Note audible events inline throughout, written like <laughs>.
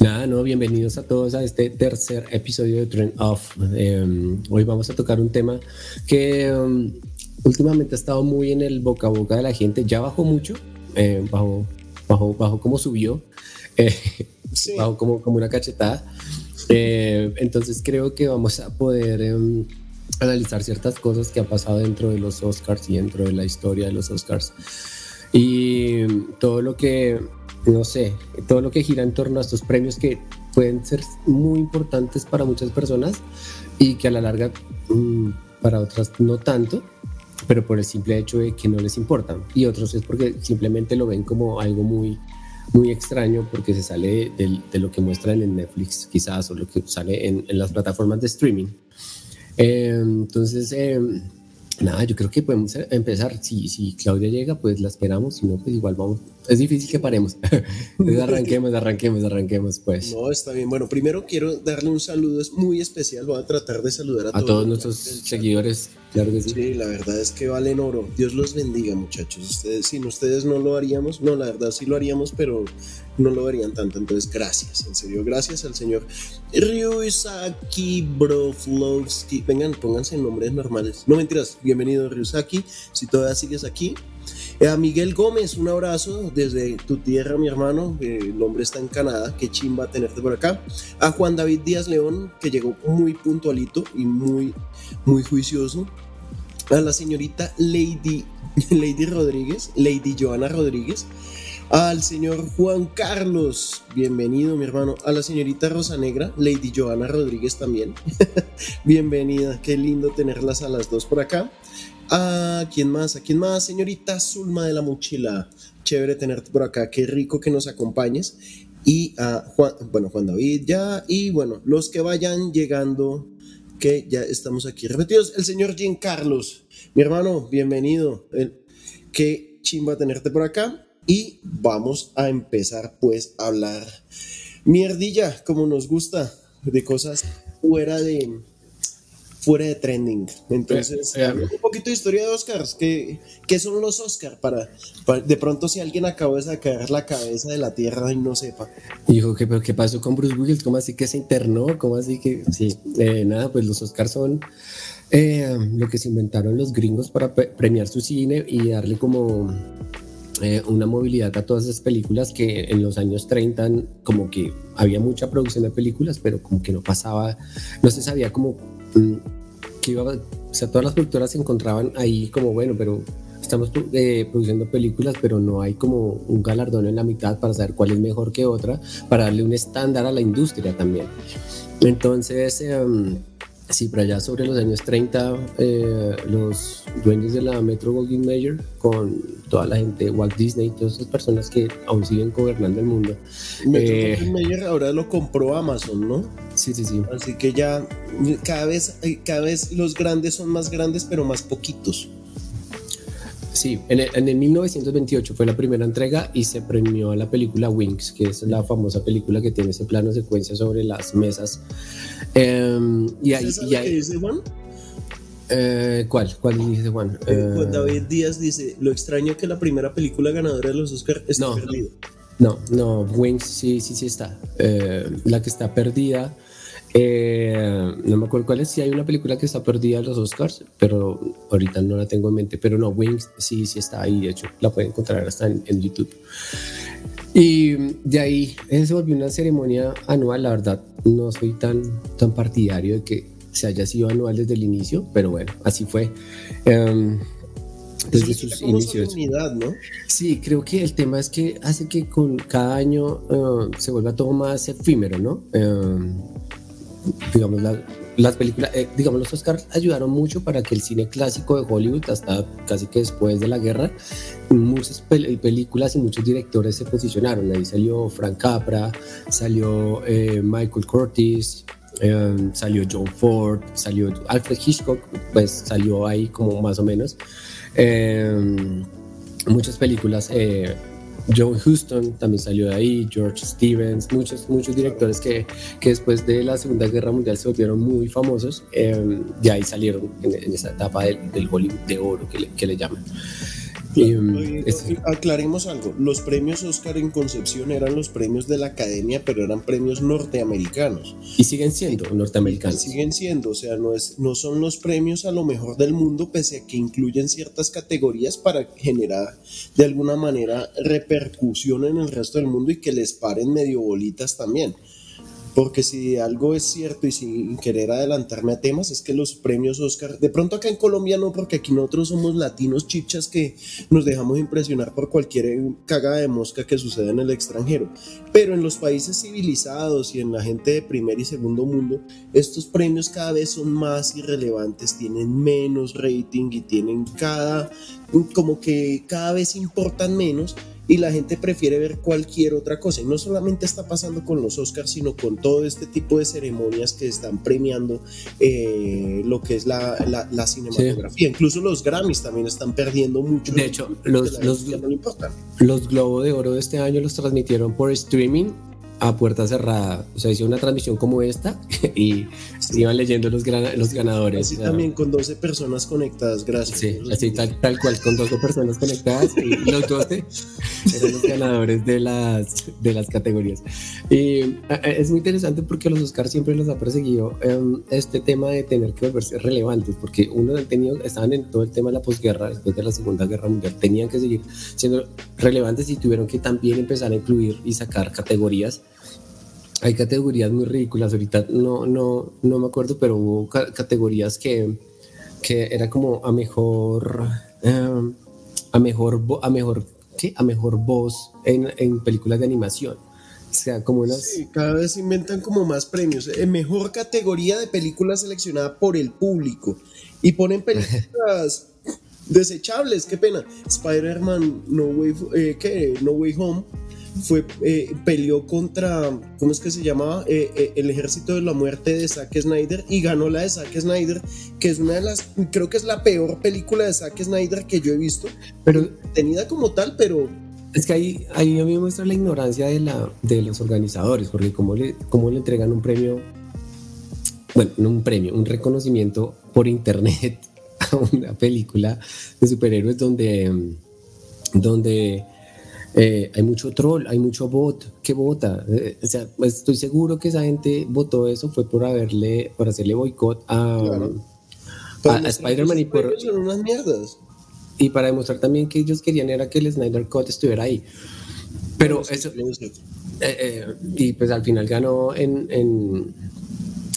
Nada, no, bienvenidos a todos a este tercer episodio de Trend Off. Em, hoy vamos a tocar un tema que em, últimamente ha estado muy en el boca a boca de la gente. Ya bajó mucho, eh, bajó, bajó, bajó como subió, <laughs> eh, bajó como, como una cachetada. Entonces creo que vamos a poder analizar ciertas cosas que ha pasado dentro de los Oscars y dentro de la historia de los Oscars. Y todo lo que no sé, todo lo que gira en torno a estos premios que pueden ser muy importantes para muchas personas y que a la larga mm, para otras no tanto, pero por el simple hecho de que no les importan. Y otros es porque simplemente lo ven como algo muy, muy extraño porque se sale de, lo que muestran en Netflix quizás o lo que sale en, las plataformas de streaming. Eh, entonces... Eh, Nada, yo creo que podemos empezar. Si, si Claudia llega, pues la esperamos. Si no, pues igual vamos. Es difícil que paremos. <laughs> arranquemos, arranquemos, arranquemos, pues. No, está bien. Bueno, primero quiero darle un saludo es muy especial. Voy a tratar de saludar a, a todos, nuestros seguidores. Claro que sí. Sí, la verdad es que valen oro. Dios los bendiga, muchachos. Ustedes, sin ustedes no lo haríamos. No, la verdad sí lo haríamos, pero no lo verían tanto. Entonces, gracias, en serio, gracias al señor Ryusaki Broflovsky. Vengan, pónganse nombres normales. No mentiras, bienvenido Ryusaki. Si todavía sigues aquí. Eh, a Miguel Gómez, un abrazo desde tu tierra, mi hermano. Eh, el hombre está en Canadá. Qué chimba tenerte por acá. A Juan David Díaz León, que llegó muy puntualito y muy, muy juicioso. A la señorita Lady, <laughs> Lady Rodríguez, Lady Joana Rodríguez al señor Juan Carlos, bienvenido mi hermano, a la señorita Rosa Negra, Lady Joana Rodríguez también, <laughs> bienvenida, qué lindo tenerlas a las dos por acá. ¿A quién más? ¿A quién más? Señorita Zulma de la Mochila, chévere tenerte por acá, qué rico que nos acompañes. Y a Juan, bueno, Juan David ya, y bueno, los que vayan llegando, que ya estamos aquí repetidos. El señor Jean Carlos, mi hermano, bienvenido. qué chimba tenerte por acá. Y vamos a empezar pues a hablar mierdilla, como nos gusta, de cosas fuera de fuera de trending. Entonces, eh, eh, un poquito de historia de Oscars. ¿Qué, qué son los Oscars? Para, de pronto, si alguien acaba de sacar la cabeza de la tierra y no sepa. Dijo, ¿qué, pero ¿qué pasó con Bruce Willis? ¿Cómo así que se internó? ¿Cómo así que.? Sí, eh, nada, pues los Oscars son lo que se inventaron los gringos para premiar su cine y darle como eh, una movilidad a todas esas películas que en los años 30 como que había mucha producción de películas, pero como que no pasaba, no se sabía cómo mm, que iba, o sea, todas las productoras se encontraban ahí como, bueno, pero estamos eh, produciendo películas, pero no hay como un galardón en la mitad para saber cuál es mejor que otra, para darle un estándar a la industria también. Entonces, em, Sí, para allá sobre los años 30, eh, los dueños de la Metro Goldwyn Mayer, con toda la gente, Walt Disney, todas esas personas que aún siguen gobernando el mundo. Metro eh, Goldwyn Mayer ahora lo compró Amazon, ¿no? Sí, sí, sí. Así que ya cada vez, eh, cada vez los grandes son más grandes, pero más poquitos. Sí, en el, 1928 fue la primera entrega y se premió a la película Wings, que es la famosa película que tiene ese plano secuencia sobre las mesas. Y ahí, y ahí, dice Juan? Eh, ¿Cuál? ¿Cuál dice Juan? Eh, Juan David Díaz dice, lo extraño que la primera película ganadora de los Oscars esté no, perdida. No, no, Wings sí, sí, sí está. Eh, la que está perdida eh, no me acuerdo cuál es, si hay una película que está perdida en los Oscars, pero ahorita no la tengo en mente. Pero no, Wings sí, sí está ahí, de hecho, la pueden encontrar hasta en, YouTube. Y de ahí se volvió una ceremonia anual, la verdad, no soy tan, tan partidario de que se haya sido anual desde el inicio, pero bueno, así fue. Um, desde sus inicios. ¿no? Sí, creo que el tema es que hace que con cada año uh, se vuelva todo más efímero, ¿no? Um, digamos, las películas, eh, digamos, los Oscars ayudaron mucho para que el cine clásico de Hollywood, hasta casi que después de la guerra, muchas películas y muchos directores se posicionaron. Ahí salió Frank Capra, salió eh, Michael Curtis, eh, salió John Ford, salió Alfred Hitchcock, pues salió ahí como más o menos. muchas películas John Huston también salió de ahí, George Stevens, muchos, muchos directores que, que después de la Segunda Guerra Mundial se volvieron muy famosos, eh, ahí salieron en, esa etapa del, Hollywood de oro que que le llaman. Mm, aclaremos algo, los premios Oscar en Concepción eran los premios de la academia, pero eran premios norteamericanos. Y siguen siendo norteamericanos. siguen siendo, o sea, no, es, no son los premios a lo mejor del mundo, pese a que incluyen ciertas categorías para generar de alguna manera repercusión en el resto del mundo y que les paren medio bolitas también. Porque si algo es cierto y sin querer adelantarme a temas, es que los premios Oscar, de pronto acá en Colombia no, porque aquí nosotros somos latinos chichas que nos dejamos impresionar por cualquier cagada de mosca que suceda en el extranjero. Pero en los países civilizados y en la gente de primer y segundo mundo, estos premios cada vez son más irrelevantes, tienen menos rating y tienen cada, como que cada vez importan menos y la gente prefiere ver cualquier otra cosa. Y no solamente está pasando con los Oscars, sino con todo este tipo de ceremonias que están premiando eh, lo que es la, la, cinematografía. Incluso los Grammys también están perdiendo mucho. De hecho, los, los, los Globos de Oro de este año los transmitieron por streaming a puerta cerrada. O sea, hizo una transmisión como esta <laughs> y iban leyendo los, los ganadores. Así también con 12 personas conectadas, gracias. Sí, así tal, tal cual, con 12 personas conectadas y <laughs> los 12 eran los ganadores de las, de las categorías. Y es muy interesante porque los Oscars siempre los ha perseguido em, este tema de tener que volverse relevantes, porque uno han tenido, estaban en todo el tema de la posguerra, después de la Segunda Guerra Mundial, tenían que seguir siendo relevantes y tuvieron que también empezar a incluir y sacar categorías hay categorías muy ridículas. Ahorita no, no, no me acuerdo, pero hubo categorías que, que era como a mejor, em, a mejor, a mejor, ¿qué? A mejor voz en, en películas de animación. O sea, como unas... Sí, cada vez inventan como más premios. En eh, mejor categoría de película seleccionada por el público. Y ponen películas <laughs> desechables, qué pena. Spider-Man No Way, eh, ¿qué? no Way Home fue, eh, peleó contra, ¿cómo es que se llamaba? Eh, eh, el Ejército de la Muerte de Zack Snyder y ganó la de Zack Snyder, que es una de las, creo que es la peor película de Zack Snyder que yo he visto, pero tenida como tal, pero... Es que ahí, ahí a mí me muestra la ignorancia de, la, de los organizadores, porque como le, cómo le entregan un premio, bueno, no un premio, un reconocimiento por internet <laughs> a una película de superhéroes donde, donde eh, hay mucho troll, hay mucho bot que vota. Eh, o sea, pues, estoy seguro que esa gente votó eso fue por haberle, por hacerle boicot a, a, Spider-Man y por. unas mierdas. Y para demostrar también que ellos querían era que el Snyder Cut estuviera ahí. Pero eso. Eh, y pues al final ganó en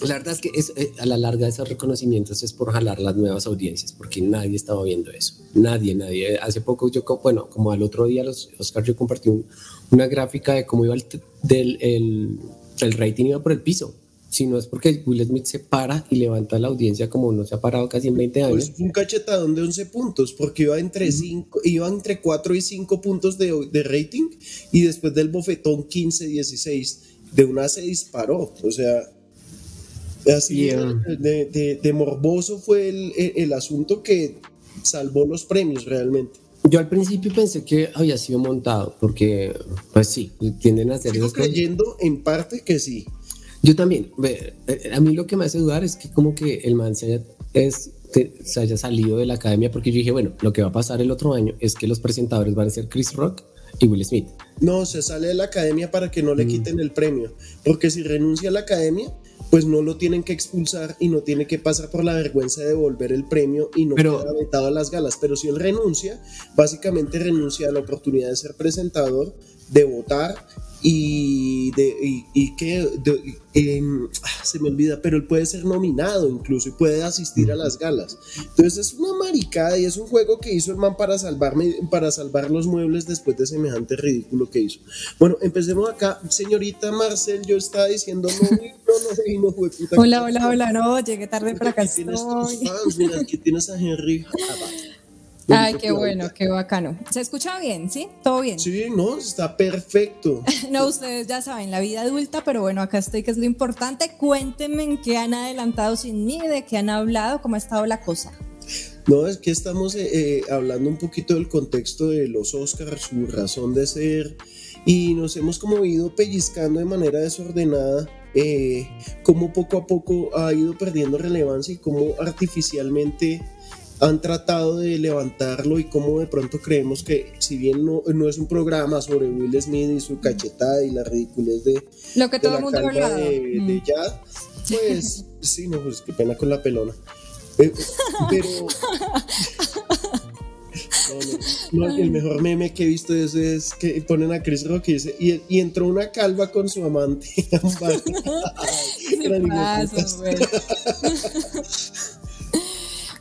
la verdad es que es, eh, a la larga esos reconocimientos es por jalar las nuevas audiencias, porque nadie estaba viendo eso. Nadie, nadie. Hace poco yo, bueno, como al otro día, los Oscar, yo compartí una gráfica de cómo iba el, del, el, el rating iba por el piso. Si no es porque Will Smith se para y levanta la audiencia como no se ha parado casi en 20 años. Pues un cachetadón de 11 puntos, porque iba entre, cinco, iba entre 4 y 5 puntos de, de rating y después del bofetón 15, 16, de una se disparó. O sea, Así de, morboso fue el, asunto que salvó los premios realmente. Yo al principio pensé que había sido montado, porque, pues sí, tienden a ser. Estoy creyendo en parte que sí. Yo también. Eh, a mí lo que me hace dudar es que, como que el man se haya, es, se haya salido de la academia, porque yo dije, bueno, lo que va a pasar el otro año es que los presentadores van a ser Chris Rock y Will Smith. No, se sale de la academia para que no le mm. quiten el premio, porque si renuncia a la academia, pues no lo tienen que expulsar y no tiene que pasar por la vergüenza de devolver el premio y no queda vetado a las galas. Pero si él renuncia, básicamente renuncia a la oportunidad de ser presentador, de votar y, de, y, que ah, se me olvida, pero él puede ser nominado incluso y puede asistir a las galas. Entonces es una maricada y es un juego que hizo el man para salvarme, para salvar los muebles después de semejante ridículo que hizo. Bueno, empecemos acá. Señorita Marcel, yo estaba diciendo no, no, no, no, <laughs> Hola, hola, hola, no, llegué tarde para acá. Tienes mira, aquí tienes a Henry Ay, qué bueno, qué bacano. ¿Se escucha bien, sí? ¿Todo bien? Sí, no, está perfecto. <laughs> no, ustedes ya saben, la vida adulta, pero bueno, acá estoy, que es lo importante. Cuéntenme en qué han adelantado sin mí, de qué han hablado, cómo ha estado la cosa. No, es que estamos eh, eh, hablando un poquito del contexto de los Oscars, su razón de ser, y nos hemos como ido pellizcando de manera desordenada eh, cómo poco a poco ha ido perdiendo relevancia y cómo artificialmente han tratado de levantarlo y cómo de pronto creemos que si bien no, no es un programa sobre Will Smith y su cachetada y la ridiculez de, Lo que de todo el mundo ha de, Mm. de Jad, pues <laughs> sí, no, pues qué pena con la pelona. Eh, pero <laughs> no, no, no, el mejor meme que he visto de eso es que ponen a Chris Rock y dice, y, y entró una calva con su amante <laughs> a un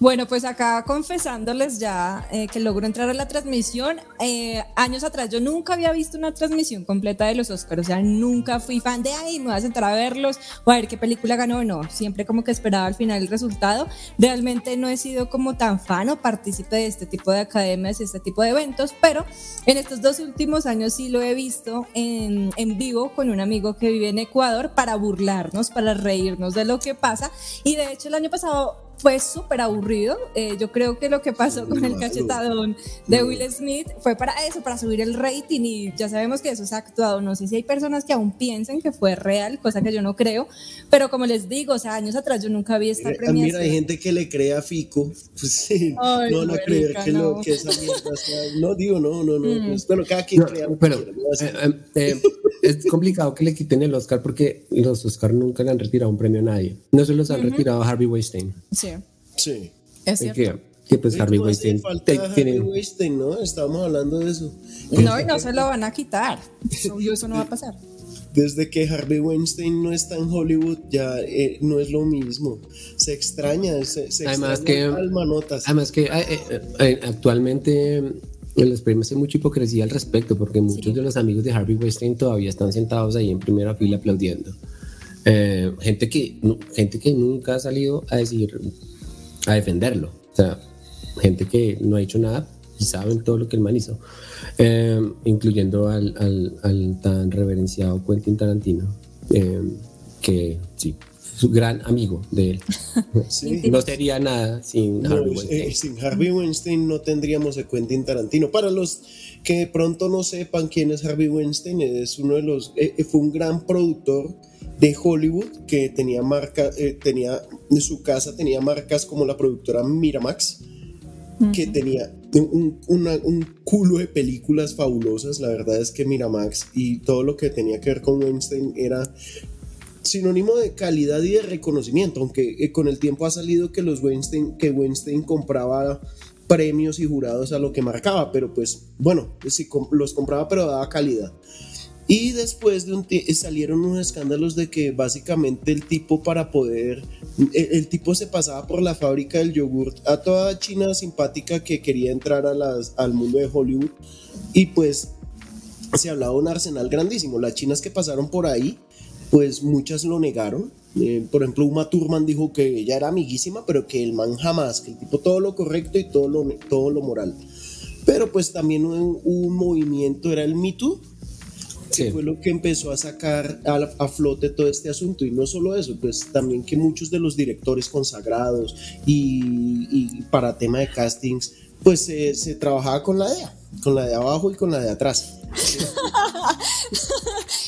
Bueno, pues acá confesándoles ya eh, que logro entrar a la transmisión. Eh, años atrás yo nunca había visto una transmisión completa de los Oscars, o sea, nunca fui fan de ahí, me voy a sentar a verlos o a ver qué película ganó, no, siempre como que esperaba al final el resultado. Realmente no he sido como tan fan o partícipe de este tipo de academias este tipo de eventos, pero en estos dos últimos años sí lo he visto en, en vivo con un amigo que vive en Ecuador para burlarnos, para reírnos de lo que pasa. Y de hecho el año pasado fue súper aburrido. Eh, yo creo que lo que pasó con el cachetadón de Will Smith fue para eso, para subir el rating y ya sabemos que eso es actuado. No sé si hay personas que aún piensen que fue real, cosa que yo no creo, pero como les digo, o sea, años atrás yo nunca vi esta Eh, premiación. Mira, hay gente que le cree a Fico. <laughs> Pues sí, Ay, no van a creer que, lo- no. que esa mierda sea. No digo, no, no, no. Mm. pues, bueno, cada quien No, crea. lo que pero ¿no? Eh, eh, eh, <laughs> es complicado que le quiten el Oscar porque los Oscar nunca le han retirado un premio a nadie. No se los han retirado a Harvey Weinstein. Sí, Sí. es Eh, cierto. Que, que pues Harvey ¿cómo hace Weinstein falta Harvey tiene, Weinstein, ¿no? Estábamos hablando de eso. No, y no se lo van a quitar. Obvio, eso no va a pasar. Desde que Harvey Weinstein no está en Hollywood, ya eh, no es lo mismo. Se extraña, se, se Además extraña que- almanotas. Además que eh, eh, eh, actualmente en los premios hay mucha hipocresía al respecto porque muchos de los amigos de Harvey Weinstein todavía están sentados ahí en primera fila aplaudiendo. Eh, gente, que, gente que nunca ha salido a decir, a defenderlo. O sea, gente que no ha hecho nada y saben todo lo que el man hizo, Eh, incluyendo al, al- al tan reverenciado Quentin Tarantino, eh, que sí, su gran amigo de él. <laughs> Sí. No sería nada sin No, Harvey eh, Weinstein. sin Harvey Weinstein no tendríamos a Quentin Tarantino. Para los que de pronto no sepan quién es Harvey Weinstein, es uno de los, eh, fue un gran productor de Hollywood que tenía marca, eh, tenía en su casa tenía marcas como la productora Miramax, que tenía un, una- un culo de películas fabulosas. La verdad es que Miramax y todo lo que tenía que ver con Weinstein era sinónimo de calidad y de reconocimiento, aunque eh, con el tiempo ha salido que los Weinstein, que Weinstein compraba premios y jurados a lo que marcaba, pero pues bueno, sí, los compraba pero daba calidad. Y después de un salieron unos escándalos de que básicamente el tipo para poder, el, el tipo se pasaba por la fábrica del yogurt a toda China simpática que quería entrar a las, al mundo de Hollywood y pues se hablaba de un arsenal grandísimo. Las chinas que pasaron por ahí, pues muchas lo negaron. Eh, por ejemplo, Uma Thurman dijo que ella era amiguísima, pero que el man jamás, que el tipo todo lo correcto y todo lo, todo lo moral. Pero pues también hubo un movimiento, era el Me Too, que Sí. fue lo que empezó a sacar a, a flote todo este asunto. Y no solo eso, pues también que muchos de los directores consagrados y, y para tema de castings, pues eh, se trabajaba con la DEA, con la de abajo y con la de atrás. <laughs>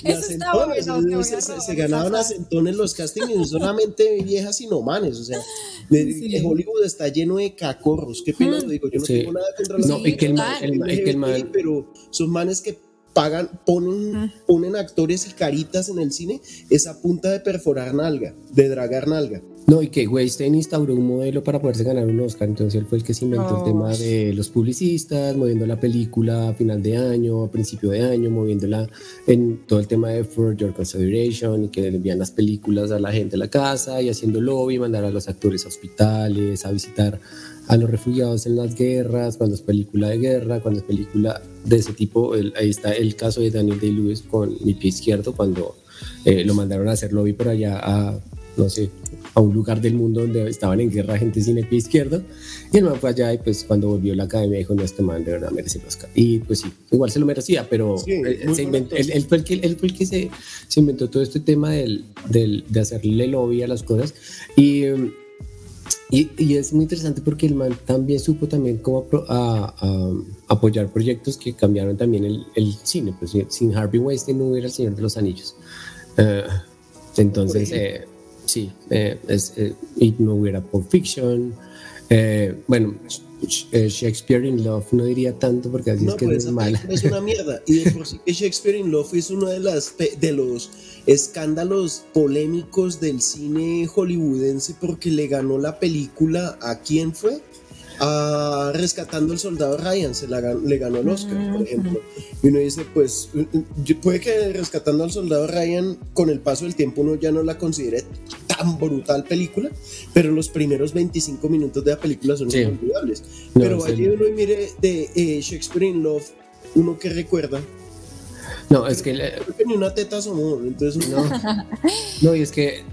Está acentones, bueno, se, se- se ganaban acentones los castings y no solamente <laughs> viejas sino manes, o sea, de- Sí. de Hollywood está lleno de cacorros, qué pena lo digo, yo no Sí. tengo nada contra los No, y que el man- el man- que el man- pero son manes que pagan, ponen, ponen actores y caritas en el cine, esa punta de perforar nalga, de dragar nalga. No, y que Weinstein instauró un modelo para poderse ganar un Oscar, entonces él fue el que se inventó Oh. el tema de los publicistas, moviendo la película a final de año, a principio de año, moviéndola en todo el tema de For Your Consideration y que le envían las películas a la gente a la casa y haciendo lobby, mandar a los actores a hospitales, a visitar a los refugiados en las guerras, cuando es película de guerra, cuando es película de ese tipo, el- ahí está el caso de Daniel Day-Lewis con Mi Pie Izquierdo, cuando eh, lo mandaron a hacer lobby por allá a, no sé, a un lugar del mundo donde estaban en guerra gente sin el pie izquierdo. Y el man fue allá y pues cuando volvió a la academia dijo, no, este man de verdad merece el Oscar. Y pues sí, igual se lo merecía, pero Sí, eh, se inventó- él, él fue el que, él fue el que se, se inventó todo este tema del, del- de hacerle lobby a las cosas. Y... y, y es muy interesante porque el man también supo también cómo a- a- apoyar proyectos que cambiaron también el, el cine. Pues sin Harvey Weinstein no hubiera El Señor de los Anillos. Eh, entonces, eh, sí, eh, es, eh, y no hubiera Pulp Fiction. Eh, bueno, Shakespeare in Love no diría tanto porque así es que es mala. Es una mierda. Y de por sí que <laughs> Shakespeare in Love es uno de, las, de los escándalos polémicos del cine hollywoodense porque le ganó la película a quién fue a Rescatando al Soldado Ryan, se la, le ganó el Oscar, por ejemplo. Y uno dice, pues, puede que Rescatando al Soldado Ryan, con el paso del tiempo, uno ya no la considere tan brutal película, pero los primeros 25 minutos de la película son inolvidables. pero vaya uno y mire de eh, Shakespeare in Love, uno que recuerda. No, es que, ni una teta somos, entonces no. no, y es que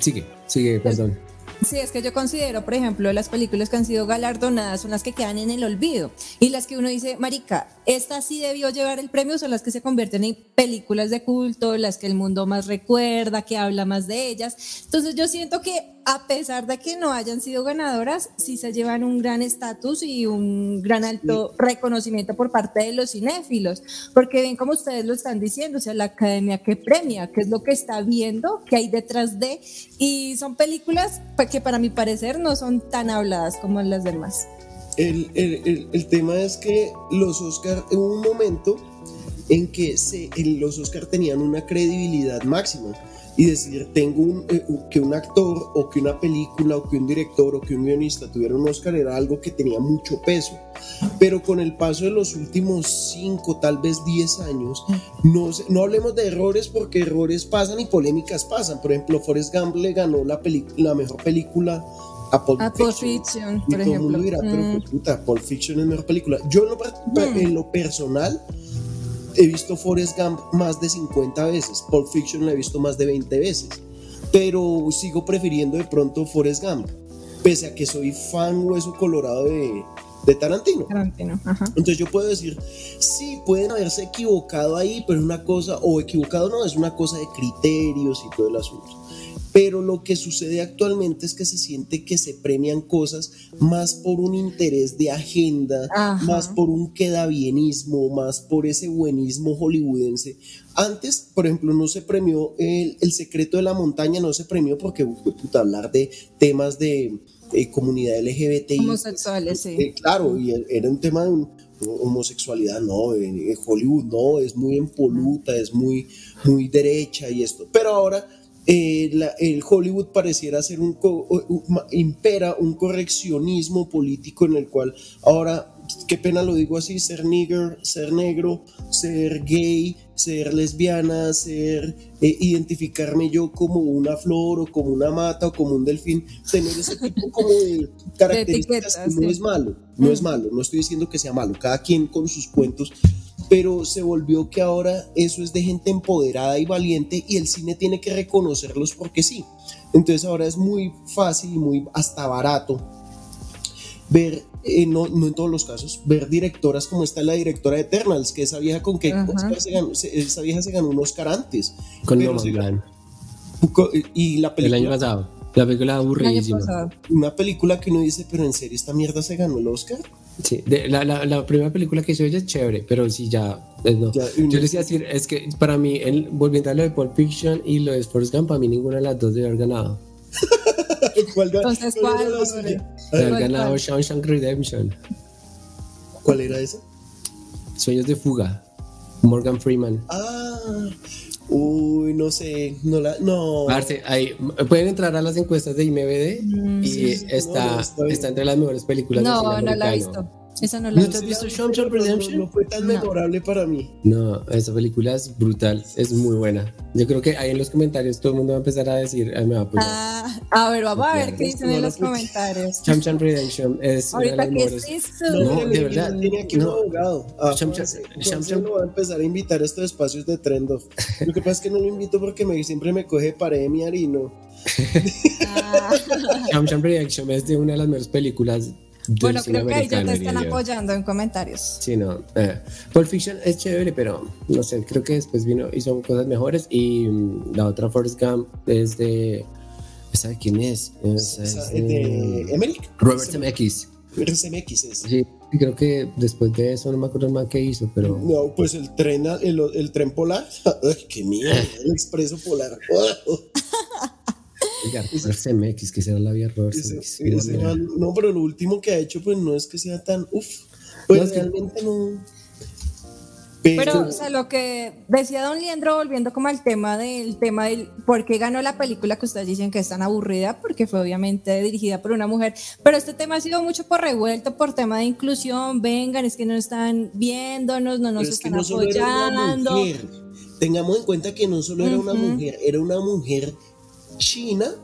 sigue, sigue, perdón. Sí, es que yo considero, por ejemplo, las películas que han sido galardonadas son las que quedan en el olvido y las que uno dice, Marica, esta sí debió llevar el premio, son las que se convierten en películas de culto, las que el mundo más recuerda, que habla más de ellas. Entonces yo siento que a pesar de que no hayan sido ganadoras, sí se llevan un gran estatus y un gran alto reconocimiento por parte de los cinéfilos, porque ven como ustedes lo están diciendo, o sea, la academia que premia, qué es lo que está viendo, qué hay detrás de, y son películas que para mi parecer no son tan habladas como las demás. El, el, el, tema es que los Oscar, en un momento en que se, los Oscar tenían una credibilidad máxima y decir, tengo eh, que un actor o que una película o que un director o que un guionista tuviera un Oscar era algo que tenía mucho peso. Pero con el paso de los últimos 5, tal vez 10 años, no, no hablemos de errores porque errores pasan y polémicas pasan. Por ejemplo, Forrest Gump le ganó la, la mejor película a Pulp, Fiction, por ejemplo. pero mm. puta, Pulp Fiction es mejor película. Yo en lo, mm. en lo personal he visto Forrest Gump más de 50 veces, Pulp Fiction la he visto más de 20 veces, pero sigo prefiriendo de pronto Forrest Gump, pese a que soy fan hueso colorado de, de Tarantino. Tarantino Entonces yo puedo decir, sí, pueden haberse equivocado ahí, pero es una cosa, o equivocado no, es una cosa de criterios y todo el asunto pero lo que sucede actualmente es que se siente que se premian cosas más por un interés de agenda, más por un quedabienismo, más por ese buenismo hollywoodense. Antes, por ejemplo, no se premió el, secreto de la montaña, no se premió porque puta, hablar de temas de, comunidad LGBTI. Homosexuales, sí. Eh, claro, y era un tema de homosexualidad, no, en, Hollywood no, es muy impoluta, es muy, muy derecha y esto. Pero ahora eh, el Hollywood pareciera ser un, impera un correccionismo político en el cual ahora, qué pena lo digo así, ser nigger, ser negro, ser gay, ser lesbiana, ser eh, identificarme yo como una flor o como una mata o como un delfín, tener ese tipo como de <laughs> características no es malo, no es mm. malo, no estoy diciendo que sea malo, cada quien con sus cuentos pero se volvió que ahora eso es de gente empoderada y valiente y el cine tiene que reconocerlos porque sí. Entonces ahora es muy fácil y muy hasta barato ver, eh, no, en todos los casos, ver directoras como está la directora de Eternals, que esa vieja con que se ganó, esa vieja se ganó un Oscar antes. Con Y la película... El año pasado. La película aburridísima. Una película que uno dice, pero en serio, ¿esta mierda se ganó el Oscar? Sí, la, la, la, primera película que hizo ella es chévere, pero sí, ya. No. Yo les iba a decir, es que para mí, el, volviendo a lo de Pulp Fiction y lo de Forrest Gump, para mí ninguna de las dos debe haber ganado. <laughs> ¿Cuál, Entonces, ¿cuál? Debe haber ganado Shawshank Redemption. ¿Cuál era esa? Sueños de fuga. Morgan Freeman. Ah, Uy, no sé, no la, no. ahí, pueden entrar a las encuestas de IMBD mm, y está, está, entre las mejores películas. No, no la he visto. Esa no la ¿No te has visto Redemption? No, fue tan memorable para mí. No, esa película es brutal, es muy buena. Yo creo que ahí en los comentarios todo el mundo va a empezar a decir, Ay, me va a apoyar. Ah, a ver, vamos a ver qué dicen en los comentarios. Cham Cham Redemption es Ahorita que es eso. No, de verdad. Tiene aquí un abogado. Ah, Cham Cham. lo va a empezar a invitar a estos espacios de Trend Lo que pasa es que no lo invito porque me, siempre me coge pared mi harino. Ah. <laughs> Cham Cham Redemption es de una de las mejores películas bueno, creo que ahí ya te están apoyando en comentarios. Sí, no. Eh, Pulp Fiction es chévere, pero no sé, creo que después vino, hizo cosas mejores. Y mm, la otra Forrest Gump es de. ¿Esa de quién es? es, de, Emmerich. Robert Zemeckis. Robert Zemeckis es. Sí, creo que después de eso no me acuerdo más qué hizo, pero. No, pues el tren, el, el tren polar. <laughs> ¡Qué mierda! El expreso polar. <laughs> CMX, que será la vía CMX. no, pero lo último que ha hecho, pues no es que sea tan. Uf, pues realmente no. Pero, o sea, lo que decía Don Leandro, volviendo como al tema del tema del por qué ganó la película que ustedes dicen que es tan aburrida, porque fue obviamente dirigida por una mujer, pero este tema ha sido mucho por revuelto, por tema de inclusión, vengan, es que no están viéndonos, no nos están apoyando. Tengamos en cuenta que no solo era una mujer, era una mujer china.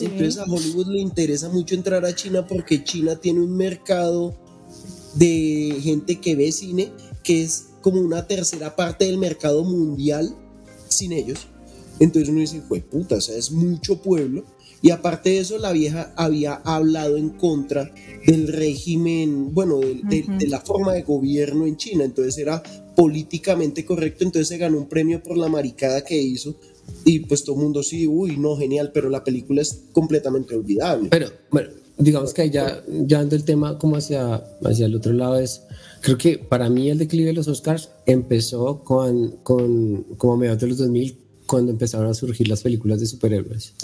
Entonces a Hollywood le interesa mucho entrar a China porque China tiene un mercado de gente que ve cine que es como una tercera parte del mercado mundial sin ellos. Entonces uno dice, fue puta, o sea, es mucho pueblo. Y aparte de eso, la vieja había hablado en contra del régimen, bueno, de, la forma de gobierno en China. Entonces era políticamente correcto. Entonces se ganó un premio por la maricada que hizo. Y pues todo el mundo sí, uy, no, genial, pero la película es completamente olvidable. Pero, bueno, digamos que ya, ya ando el tema como hacia, hacia el otro lado es Creo que para mí el declive de los Oscars empezó con, con como a mediados de los 2000, cuando empezaron a surgir las películas de superhéroes.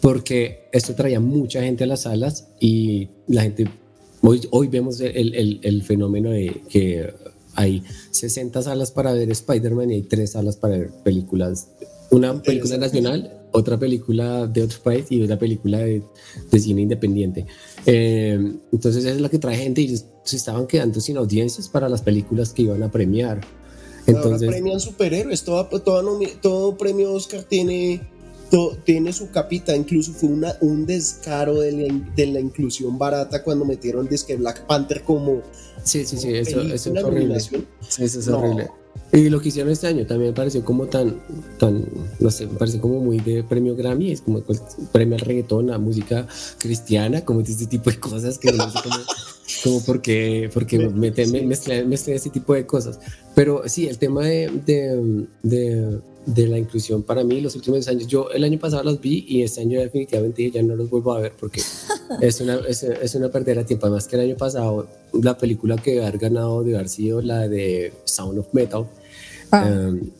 Porque esto traía mucha gente a las salas y la gente, hoy, hoy vemos el, el, el fenómeno de que hay 60 salas para ver Spider-Man y hay 3 salas para ver películas. Una película nacional otra película de otro país y otra película de, de cine independiente. Eh, entonces esa es la que trae gente y se estaban quedando sin audiencias para las películas que iban a premiar. Entonces, Ahora premian superhéroes, todo, todo, todo premio Oscar tiene, tiene su capita, incluso fue una, un descaro de la, de la inclusión barata cuando metieron Disque Black Panther como... Sí, sí, sí, eso, eso es horrible. Sí, eso es horrible. Y lo que hicieron este año también me pareció como tan, tan, no sé, me pareció como muy de premio Grammy, es como el premio al reggaetón, a música cristiana, como este tipo de cosas que no sé cómo, como porque, porque mezclan ese tipo de cosas. Pero sí, el tema de, de, de, la inclusión para mí, los últimos años, yo el año pasado los vi y este año definitivamente ya no los vuelvo a ver porque <laughs> es una, es, es una pérdida de tiempo. Además que el año pasado la película que haber ganado de haber sido la de Sound of Metal Ah. Em,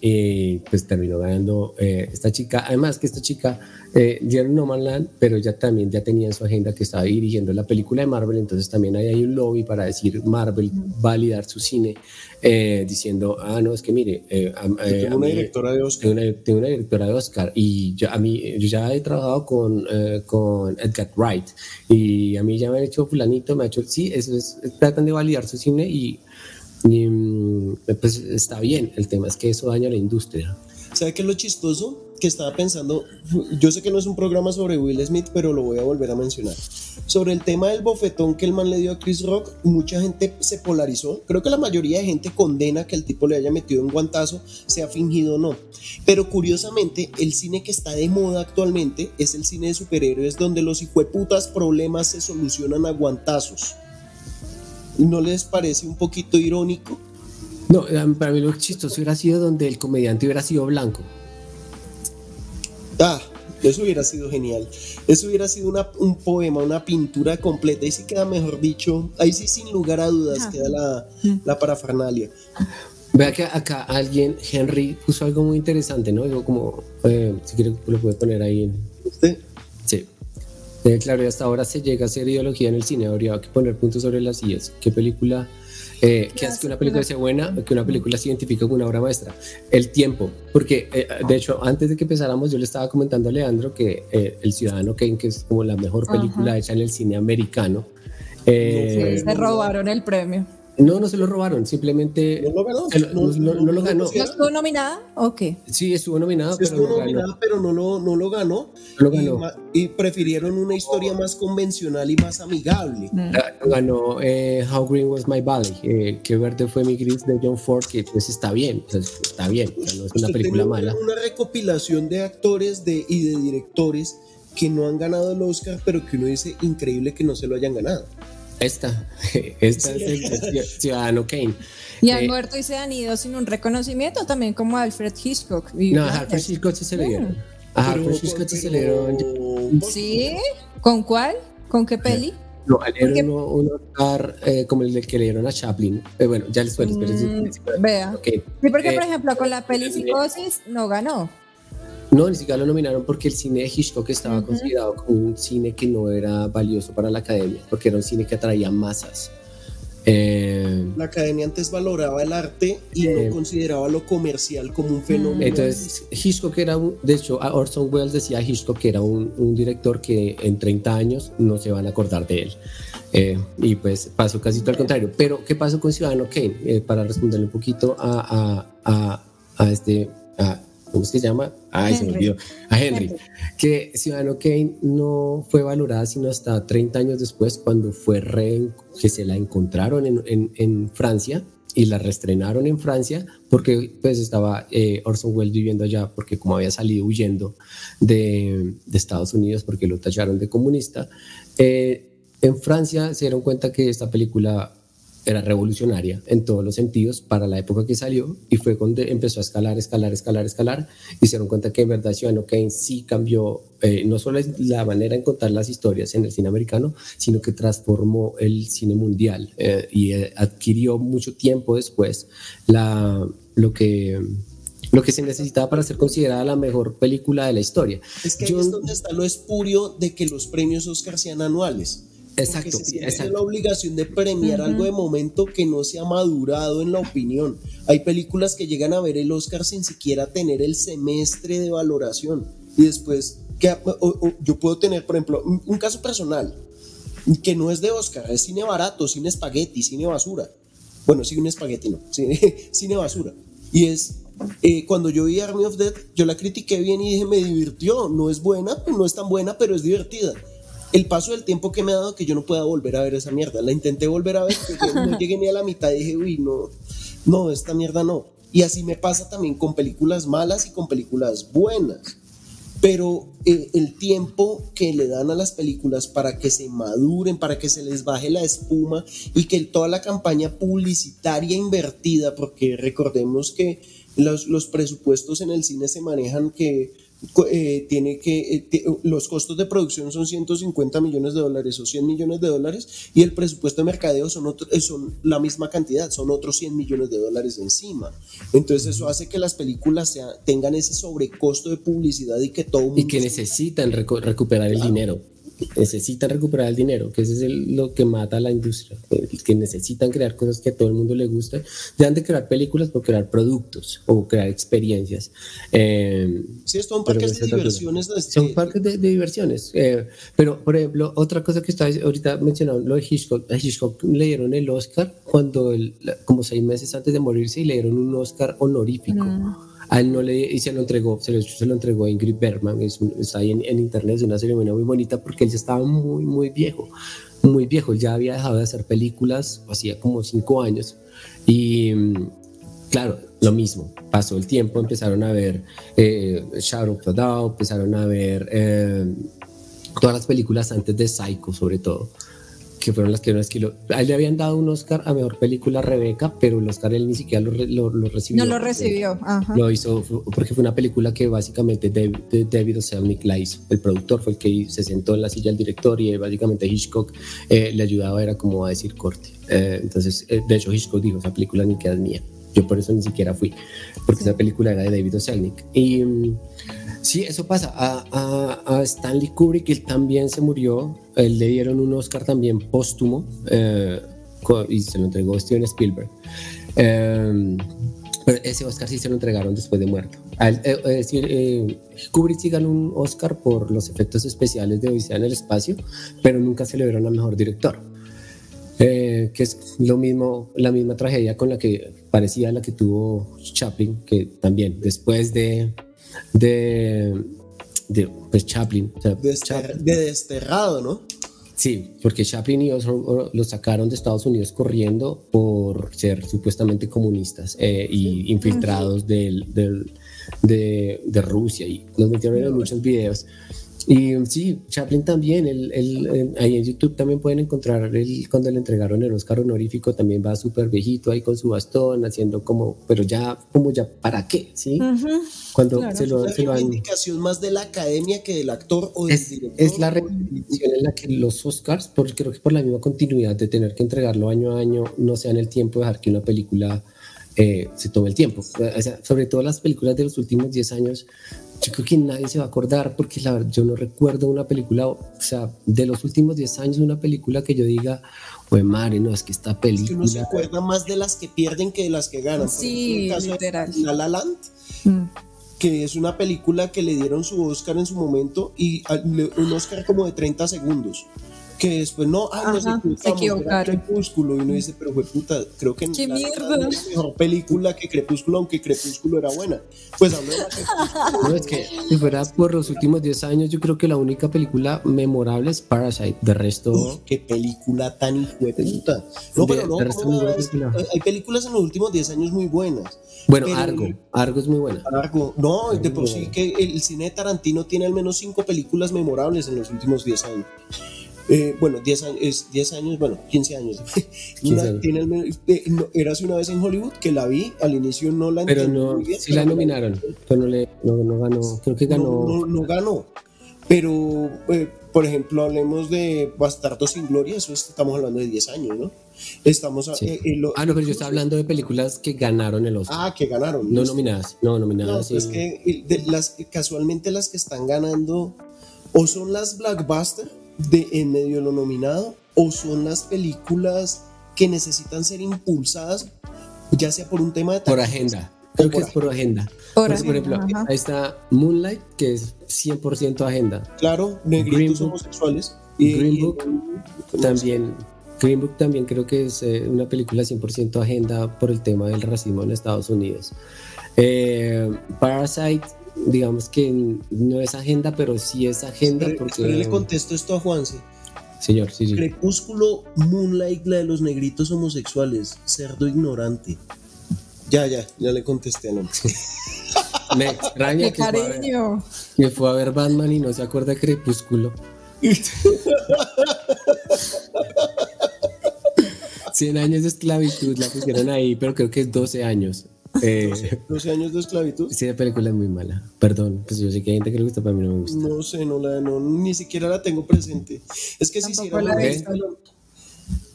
y pues terminó ganando eh, esta chica. Además que esta chica eh, dieron No Man Land, pero ya también ya tenía en su agenda que estaba dirigiendo la película de Marvel, entonces también hay, hay un lobby para decir Marvel validar su cine, eh, diciendo, ah, no, es que mire, eh, tengo una directora de Oscar. Tengo una, directora de Oscar y yo, a mí, yo ya he trabajado con, con Edgar Wright y a mí ya me han hecho fulanito, me ha hecho, sí, eso es, tratan de validar su cine y y, pues está bien, el tema es que eso daña a la industria. ¿Sabe qué es lo chistoso? Que estaba pensando, yo sé que no es un programa sobre Will Smith, pero lo voy a volver a mencionar. Sobre el tema del bofetón que el man le dio a Chris Rock, mucha gente se polarizó. Creo que la mayoría de gente condena que el tipo le haya metido un guantazo, sea fingido o no. Pero curiosamente, el cine que está de moda actualmente es el cine de superhéroes, donde los hijueputas problemas se solucionan a guantazos. ¿No les parece un poquito irónico? No, para mí lo chistoso hubiera sido donde el comediante hubiera sido blanco. Ah, eso hubiera sido genial. Eso hubiera sido un poema, una pintura completa. Ahí sí queda, mejor dicho, ahí sí sin lugar a dudas queda la, la parafernalia. Vea que acá alguien, Henry, puso algo muy interesante, ¿no? Digo, como, eh, si quiere, lo puede poner ahí. ¿Usted? Sí. Eh, claro, y hasta ahora se llega a hacer ideología en el cine, habría que poner puntos sobre las sillas. ¿Qué película, eh, qué hace que una película sea buena, que una película se identifique con una obra maestra? El tiempo, porque eh, de hecho, antes de que empezáramos, yo le estaba comentando a Leandro que El Ciudadano Kane, que es como la mejor película hecha en el cine americano. se robaron el premio. No, no se lo robaron, simplemente. ¿No lo ganó? no, lo ganó. ¿No estuvo nominada o qué? Sí, estuvo nominada, pero, estuvo nominada pero no lo, no lo ganó. Lo ganó. Y, prefirieron una historia más convencional y más amigable. Mm. Ganó eh, How Green Was My Valley, eh, que verde fue mi gris de John Ford, que pues está bien, está bien, no es una película mala. Una recopilación de actores de, y de directores que no han ganado el Oscar, pero que uno dice increíble que no se lo hayan ganado. Esta, <laughs> esta es el Ciudadano Kane. Y han eh, muerto y se han ido sin un reconocimiento, también como Alfred Hitchcock. No, a Alfred Hitchcock se le dieron. A Alfred Hitchcock se le dieron. ¿Sí? ¿Con cuál? ¿Con qué peli? No, le dieron un Oscar eh, como el que le dieron a Chaplin. Eh, bueno, ya les cuento. Mm, vea. Sí, porque, por ejemplo, con la peli Psicosis no ganó. No, ni siquiera lo nominaron porque el cine de Hitchcock estaba considerado como un cine que no era valioso para la academia, porque era un cine que atraía masas. Eh, la academia antes valoraba el arte y no eh, consideraba lo comercial como un fenómeno. Entonces, Hitchcock era, un, de hecho, Orson Welles decía a Hitchcock que era un, director que en 30 años no se van a acordar de él. Eh, y pues pasó casi todo al contrario. Pero, ¿qué pasó con Ciudadano Kane? para responderle un poquito a, a, a, este, ¿cómo es que se llama? Ay, se me olvidó. A Henry. Que Ciudadano Kane no fue valorada sino hasta 30 años después, cuando fue re, que se la encontraron en, en, en Francia y la reestrenaron en Francia porque pues estaba eh, Orson Welles viviendo allá porque como había salido huyendo de, de Estados Unidos porque lo tacharon de comunista. Eh, en Francia se dieron cuenta que esta película era revolucionaria en todos los sentidos para la época que salió y fue cuando empezó a escalar, escalar, escalar, escalar y se dieron cuenta que en verdad Ciudadano Kane sí cambió eh, no solo la manera en contar las historias en el cine americano, sino que transformó el cine mundial eh, y eh, adquirió mucho tiempo después la, lo que lo que se necesitaba para ser considerada la mejor película de la historia. Es que ahí es donde está lo espurio de que los premios Oscar sean anuales Exacto. Se la obligación de premiar algo de momento que no se ha madurado en la opinión. Hay películas que llegan a ver el Oscar sin siquiera tener el semestre de valoración. Y después, que, yo puedo tener, por ejemplo, un, caso personal, que no es de Oscar, es cine barato, cine espagueti, cine basura. Bueno, sí, un espagueti no, <laughs> cine, basura. Y es, eh, cuando yo vi Army of Death, yo la critiqué bien y dije, me divirtió. No es buena, no es tan buena, pero es divertida el paso del tiempo que me ha dado que yo no pueda volver a ver esa mierda. La intenté volver a ver, pero no <laughs> llegué ni a la mitad y dije, uy, no, no, esta mierda no. Y así me pasa también con películas malas y con películas buenas. Pero eh, el tiempo que le dan a las películas para que se maduren, para que se les baje la espuma y que toda la campaña publicitaria invertida, porque recordemos que los, los presupuestos en el cine se manejan que eh, tiene que, eh, los costos de producción son 150 millones de dólares o 100 millones de dólares y el presupuesto de mercadeo son, eh, son la misma cantidad, son otros 100 millones de dólares encima. Entonces eso hace que las películas sea, tengan ese sobrecosto de publicidad y que todo... Y que necesitan recuperar el dinero necesitan recuperar el dinero, que eso es lo que mata a la industria, que necesitan crear cosas que a todo el mundo le guste, dejan de crear películas por crear productos o crear experiencias. Eh, sí, son parques de diversiones. Son parques de, diversiones. Eh, pero, por ejemplo, otra cosa que está ahorita mencionado, lo de Hitchcock, a Hitchcock le dieron el Oscar cuando, como seis meses antes de morirse, y le dieron un Oscar honorífico. A él no le, y se lo entregó, se lo, se lo entregó a Ingrid Bergman, es, está ahí en, internet, es una ceremonia muy bonita porque él ya estaba muy, muy viejo, muy viejo, ya había dejado de hacer películas, hacía como cinco años, y claro, lo mismo, pasó el tiempo, empezaron a ver eh, Shadow of empezaron a ver eh, todas las películas antes de Psycho sobre todo, que fueron las que no esquiló. A él le habían dado un Oscar a mejor película Rebeca, pero el Oscar él ni siquiera lo, lo, recibió. No lo recibió. Lo hizo porque fue una película que básicamente David, David la hizo. El productor fue el que se sentó en la silla del director y básicamente Hitchcock eh, le ayudaba, era como a decir corte. Eh, entonces, eh, de hecho, Hitchcock dijo: esa película ni queda mía. Yo por eso ni siquiera fui, porque esa película era de David Selnick. Y. Mm, Sí, eso pasa. A, Stanley Kubrick, él también se murió. Él le dieron un Oscar también póstumo eh, y se lo entregó Steven Spielberg. Eh, pero ese Oscar sí se lo entregaron después de muerto. Eh, es decir, Kubrick sí ganó un Oscar por los efectos especiales de Odisea en el espacio, pero nunca se le dieron a mejor director. que es lo mismo, la misma tragedia con la que parecía la que tuvo Chaplin, que también después de de, de pues Chaplin. de, desterrado, ¿no? Sí, porque Chaplin y Oswald lo sacaron de Estados Unidos corriendo por ser supuestamente comunistas eh, y infiltrados del, del, de, de, Rusia y nos metieron en muchos videos. Y sí, Chaplin también, el, ahí en YouTube también pueden encontrar el, cuando le entregaron el Oscar honorífico, también va súper viejito ahí con su bastón, haciendo como, pero ya, como ya, ¿para qué? ¿Sí? Cuando se lo, ¿Es la indicación más de la academia que del actor o del es, director? Es la reivindicación en la que los Oscars, por, creo que por la misma continuidad de tener que entregarlo año a año, no sean el tiempo de dejar que una película eh, se tome el tiempo. O sea, sobre todo las películas de los últimos 10 años, yo creo que nadie se va a acordar porque la verdad yo no recuerdo una película, o sea, de los últimos 10 años una película que yo diga, pues madre, no, es que esta película... Es que uno se acuerda más de las que pierden que de las que ganan. Sí, literal. La La Land, mm. que es una película que le dieron su Oscar en su momento y un Oscar como de 30 segundos que después no, ah, no se equivocaron. Crepúsculo y uno dice, pero fue puta, creo que ¿Qué mierda? mejor película que Crepúsculo, aunque Crepúsculo era buena. Pues hablo de <laughs> No, es que si fuera por los últimos 10 años, yo creo que la única película memorable es Parasite. De resto. qué película tan hijo de puta. No, pero no, hay películas en los últimos 10 años muy buenas. Bueno, Argo. Argo es muy buena. Argo. No, de por sí que el cine de Tarantino tiene al menos 5 películas memorables en los últimos 10 años. Eh, bueno, 10 años, 10 años, bueno, 15 años. <laughs> Una, tiene eh, era hace una vez en Hollywood que la vi, al inicio no la Pero no, sí la nominaron, pero no, le, no, no, ganó, creo que ganó. No, ganó, pero eh, por ejemplo, hablemos de Bastardo sin Gloria, eso estamos hablando de 10 años, ¿no? Estamos ah, no, pero yo estaba hablando de películas que ganaron el Oscar. Ah, que ganaron. No nominadas, no nominadas. No, es que las, casualmente las que están ganando o son las blockbusters de en medio de lo nominado o son las películas que necesitan ser impulsadas ya sea por un tema de por agenda. creo que es por agenda. Por, ejemplo ahí está Moonlight que es 100% agenda. Claro negritos homosexuales. Y, Green Book también Green Book también creo que es eh, una película 100% agenda por el tema del racismo en Estados Unidos. Eh, Parasite digamos que no es agenda, pero sí es agenda. porque... le contesto esto a Juanse. Señor, sí, sí. Crepúsculo, Moonlight, la de los negritos homosexuales, cerdo ignorante. Ya, ya, ya le contesté a no. Me extraña que fue, ver, que fue, a ver, Batman y no se acuerda de Crepúsculo. <laughs> 100 años de esclavitud la pusieron ahí, pero creo que es 12 años. Eh, <laughs> 12 años de esclavitud. Sí, la película es muy mala. Perdón, pues yo sé que hay gente que le gusta, pero a mí no me gusta. No sé, no la, no, ni siquiera la tengo presente. Es que si hiciera la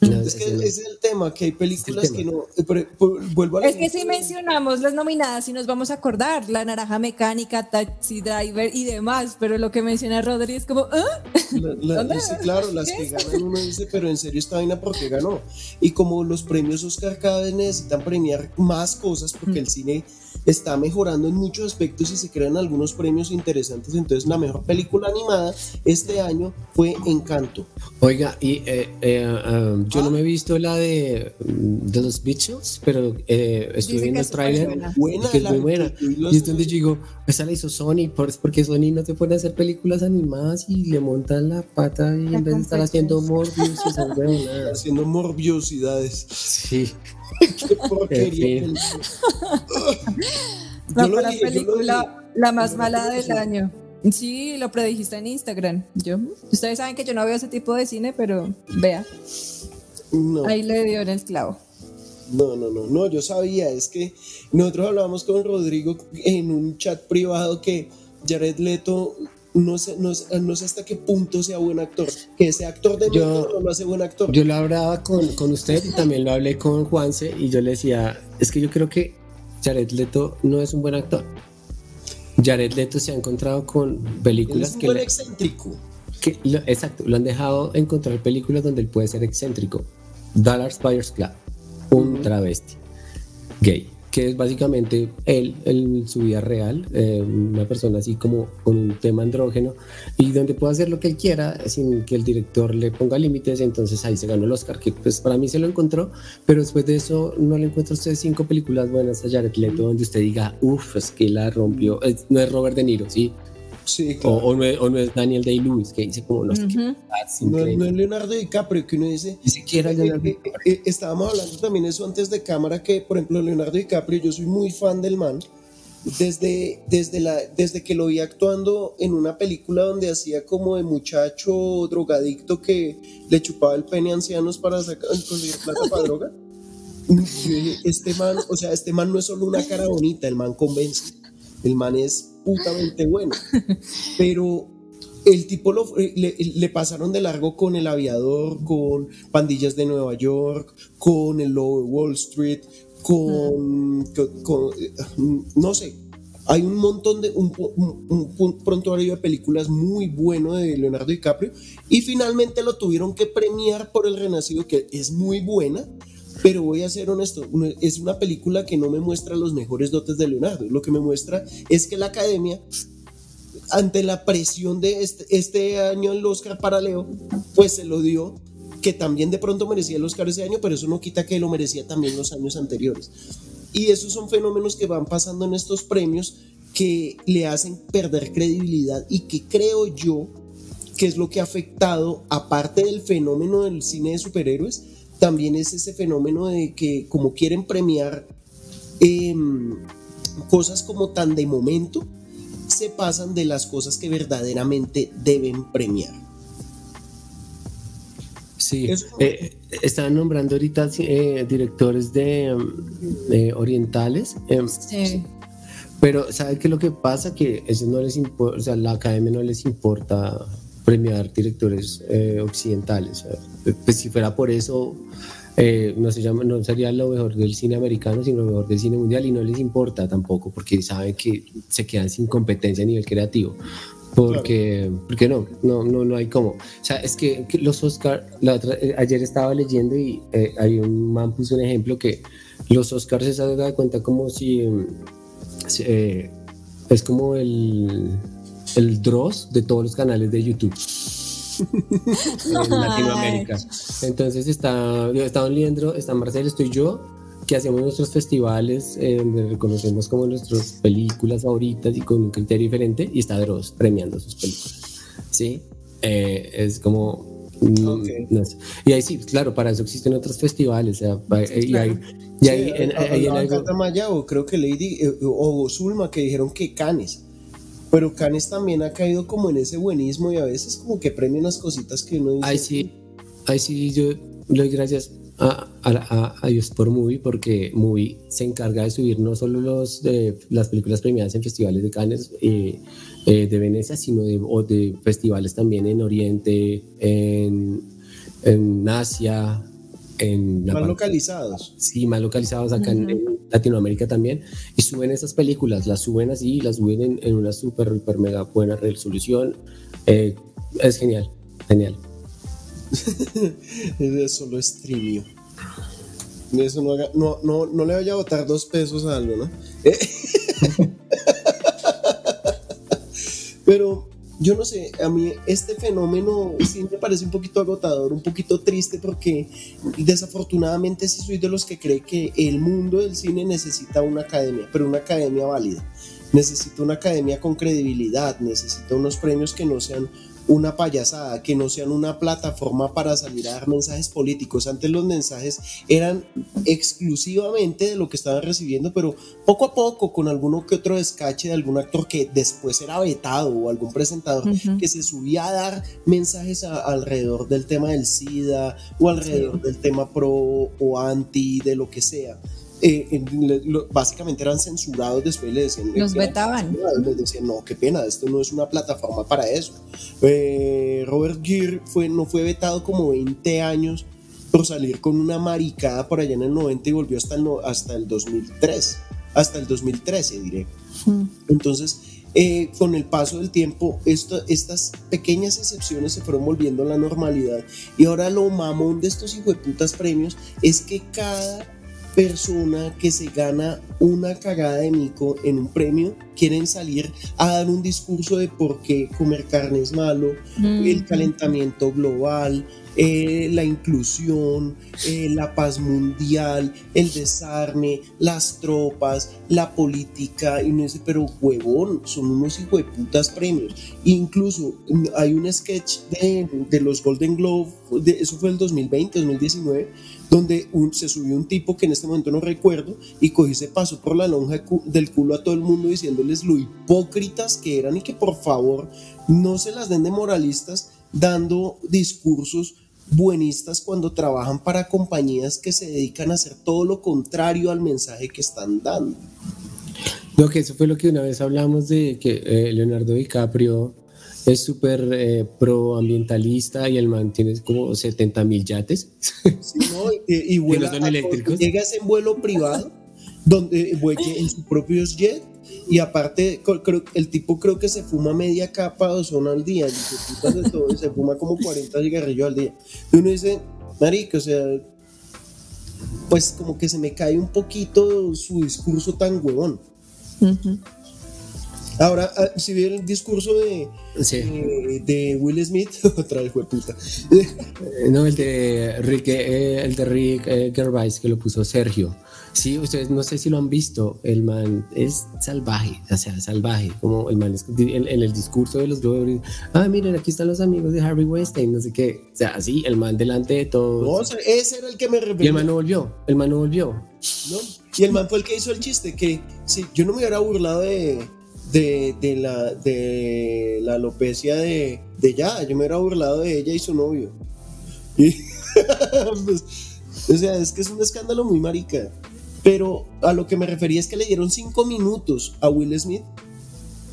es que es el tema, que hay películas que no. Eh, vuelvo a es que si mencionamos las nominadas, sí nos vamos a acordar: La Naranja Mecánica, Taxi Driver y demás. Pero lo que menciona Rodri es como. ¿ah? <laughs> sí, claro, las que ganan uno dice, pero en serio esta vaina, ¿por qué ganó? Y como los premios Oscar cada vez necesitan premiar más cosas, porque el cine está mejorando en muchos aspectos y se crean algunos premios interesantes. Entonces, la mejor película animada este año fue Encanto. Oiga, y eh, eh, um, yo no me he visto la de, de los Beatles, pero eh, estuve viendo el trailer. Buena, que es muy buena. Y es donde yo digo, esa la hizo Sony, porque Sony no se pone a hacer películas animadas y le montan la pata y en vez de estar haciendo morbius <laughs> Haciendo morbiosidades. Sí. <laughs> Qué <laughs> porquería. la película, la más mala del año. Sí, lo predijiste en Instagram. Yo, ustedes saben que yo no veo ese tipo de cine, pero vea. Ahí le dio en el clavo. No, no, no, no, yo sabía, es que nosotros hablábamos con Rodrigo en un chat privado que Jared Leto no sé, no, no sé hasta qué punto sea buen actor. Que ese actor de yo, no lo hace buen actor. Yo lo hablaba con, con usted y también lo hablé con Juanse y yo le decía, es que yo creo que Jared Leto no es un buen actor. Jared Leto se ha encontrado con películas es un que... Buen excéntrico. Que, exacto, lo han dejado encontrar películas donde él puede ser excéntrico. Dallas Buyers Club, un travesti, gay que es básicamente él en su vida real, eh, una persona así como con un tema andrógeno, y donde puede hacer lo que él quiera sin que el director le ponga límites, entonces ahí se ganó el Oscar, que pues para mí se lo encontró, pero después de eso no le encuentro usted cinco películas buenas a Jared Leto donde usted diga, uff, es que la rompió, no es Robert De Niro, ¿sí? O, no es, Daniel Day-Lewis, que dice como no sé qué. No, es Leonardo DiCaprio, que uno dice. Ni siquiera eh, Leonardo eh, eh, estábamos hablando también eso antes de cámara, que por ejemplo Leonardo DiCaprio, yo soy muy fan del man. Desde, desde, la, desde que lo vi actuando en una película donde hacía como de muchacho drogadicto que le chupaba el pene a ancianos para sacar, conseguir plata para droga. <laughs> Este man, o sea, este man no es solo una cara bonita, el man convence. El man es putamente bueno. <laughs> Pero el tipo lo, le, le, pasaron de largo con El Aviador, con Pandillas de Nueva York, con El Lobo de Wall Street, con, no sé, hay un montón de, un, un, prontuario de películas muy bueno de Leonardo DiCaprio y finalmente lo tuvieron que premiar por El Renacido, que es muy buena, pero voy a ser honesto, es una película que no me muestra los mejores dotes de Leonardo, lo que me muestra es que la academia ante la presión de este, este año el Oscar para Leo, pues se lo dio que también de pronto merecía el Oscar ese año, pero eso no quita que lo merecía también los años anteriores. Y esos son fenómenos que van pasando en estos premios que le hacen perder credibilidad y que creo yo que es lo que ha afectado, aparte del fenómeno del cine de superhéroes, también es ese fenómeno de que como quieren premiar em, cosas como tan de momento, se pasan de las cosas que verdaderamente deben premiar. Sí, eh, estaban nombrando ahorita eh, directores de, orientales. Em, sí. Pero ¿sabe qué es lo que pasa? Que eso no les importa, o sea, la academia no les importa premiar directores eh, occidentales. Pues si fuera por eso, no, se llama, no sería lo mejor del cine americano, sino lo mejor del cine mundial y no les importa tampoco porque saben que se quedan sin competencia a nivel creativo porque, porque no, no, no, no hay cómo. O sea, es que, los Oscars, eh, ayer estaba leyendo y eh, hay un man puso un ejemplo que los Oscars se dado cuenta como si eh, es como el, el Dross de todos los canales de YouTube. <laughs> en Latinoamérica. Entonces está, está Don Liendro, está Marcelo, estoy yo, que hacemos nuestros festivales eh, donde reconocemos como nuestras películas favoritas y con un criterio diferente y está Dross premiando sus películas. ¿Sí? Eh, es como... Mm, y ahí sí, claro, para eso existen otros festivales. O sea, y hay, y hay, en, o creo que Lady eh, o Zulma que dijeron que Canes. Pero Canes también ha caído como en ese buenismo y a veces como que premia unas cositas que uno dice. Ahí sí, ahí sí, yo le doy gracias a, a, a por Movie porque Movie se encarga de subir no solo los, de, las películas premiadas en festivales de Cannes eh, eh, de Venecia, sino de, de, festivales también en Oriente, en, en Asia, en... más localizados. Sí, más localizados acá en, Latinoamérica también. Y suben esas películas, las suben así, las suben en, una súper, super mega buena resolución. Eh, es genial, genial. <laughs> es solo streamio. Eso no, no, no, no, le vaya a botar dos pesos a algo, ¿no? <laughs> Pero yo no sé, a mí este fenómeno sí me parece un poquito agotador, un poquito triste porque desafortunadamente sí soy de los que cree que el mundo del cine necesita una academia, pero una academia válida. Necesita una academia con credibilidad, necesita unos premios que no sean una payasada, que no sean una plataforma para salir a dar mensajes políticos. Antes los mensajes eran exclusivamente de lo que estaban recibiendo, pero poco a poco, con alguno que otro descache de algún actor que después era vetado o algún presentador que se subía a dar mensajes alrededor del tema del SIDA o alrededor del tema pro o anti, de lo que sea. Eh, básicamente eran censurados después le decían los vetaban les decían no qué pena esto no es una plataforma para eso eh, Robert Gere fue, no fue vetado como 20 años por salir con una maricada por allá en el 90 y volvió hasta el, hasta el 2003 hasta el 2013 diré hmm. entonces eh, con el paso del tiempo, esto, estas pequeñas excepciones se fueron volviendo a la normalidad. Y ahora lo mamón de estos putas premios es que cada persona que se gana una cagada de mico en un premio quieren salir a dar un discurso de por qué comer carne es malo, el calentamiento global, eh, la inclusión, eh, la paz mundial, el desarme, las tropas, la política, y no sé, pero huevón, son unos putas premios. incluso mm, hay un sketch de, de los Golden Globe, de, eso fue el 2020, 2019, donde se subió un tipo que en este momento no recuerdo y cogió se pasó por la lonja del culo a todo el mundo diciéndoles lo hipócritas que eran y que por favor no se las den de moralistas dando discursos buenistas cuando trabajan para compañías que se dedican a hacer todo lo contrario al mensaje que están dando. No, que eso fue lo que una vez hablamos de que eh, Leonardo DiCaprio es súper eh, proambientalista y el man tiene como 70 mil yates. Sí, no, y, y <laughs> vuela son a- eléctricos. Llegas en vuelo privado, donde vuela en sus propios jets, y aparte, creo, el tipo creo que se fuma media capa de ozono al día, y de todo, y se fuma como 40 cigarrillos al día. Y uno dice, marico, o sea, pues como que se me cae un poquito su discurso tan huevón. Ujú. Ahora, ah, si vi el discurso de, Sí. de, de Will Smith, <laughs> otra vez fue puta. Eh, No, el de Rick, eh, el de Rick eh, Gervais que lo puso Sergio. Sí, ustedes no sé si lo han visto. El man es salvaje, o sea, salvaje. Como el man es en, en el discurso de los Globos. Ah, miren, aquí están los amigos de Harvey Weinstein, no sé qué. O sea, así, el man delante de No, todos. o sea, ese era el que me y el refería. man no volvió, el man no volvió. ¿no? Y el man fue el que hizo el chiste, que si yo no me hubiera burlado de, de, de la, de la alopecia de, de ya, yo me hubiera burlado de ella y su novio. Y, <laughs> pues, o sea, es que es un escándalo muy marica. Pero a lo que me refería es que le dieron cinco minutos a Will Smith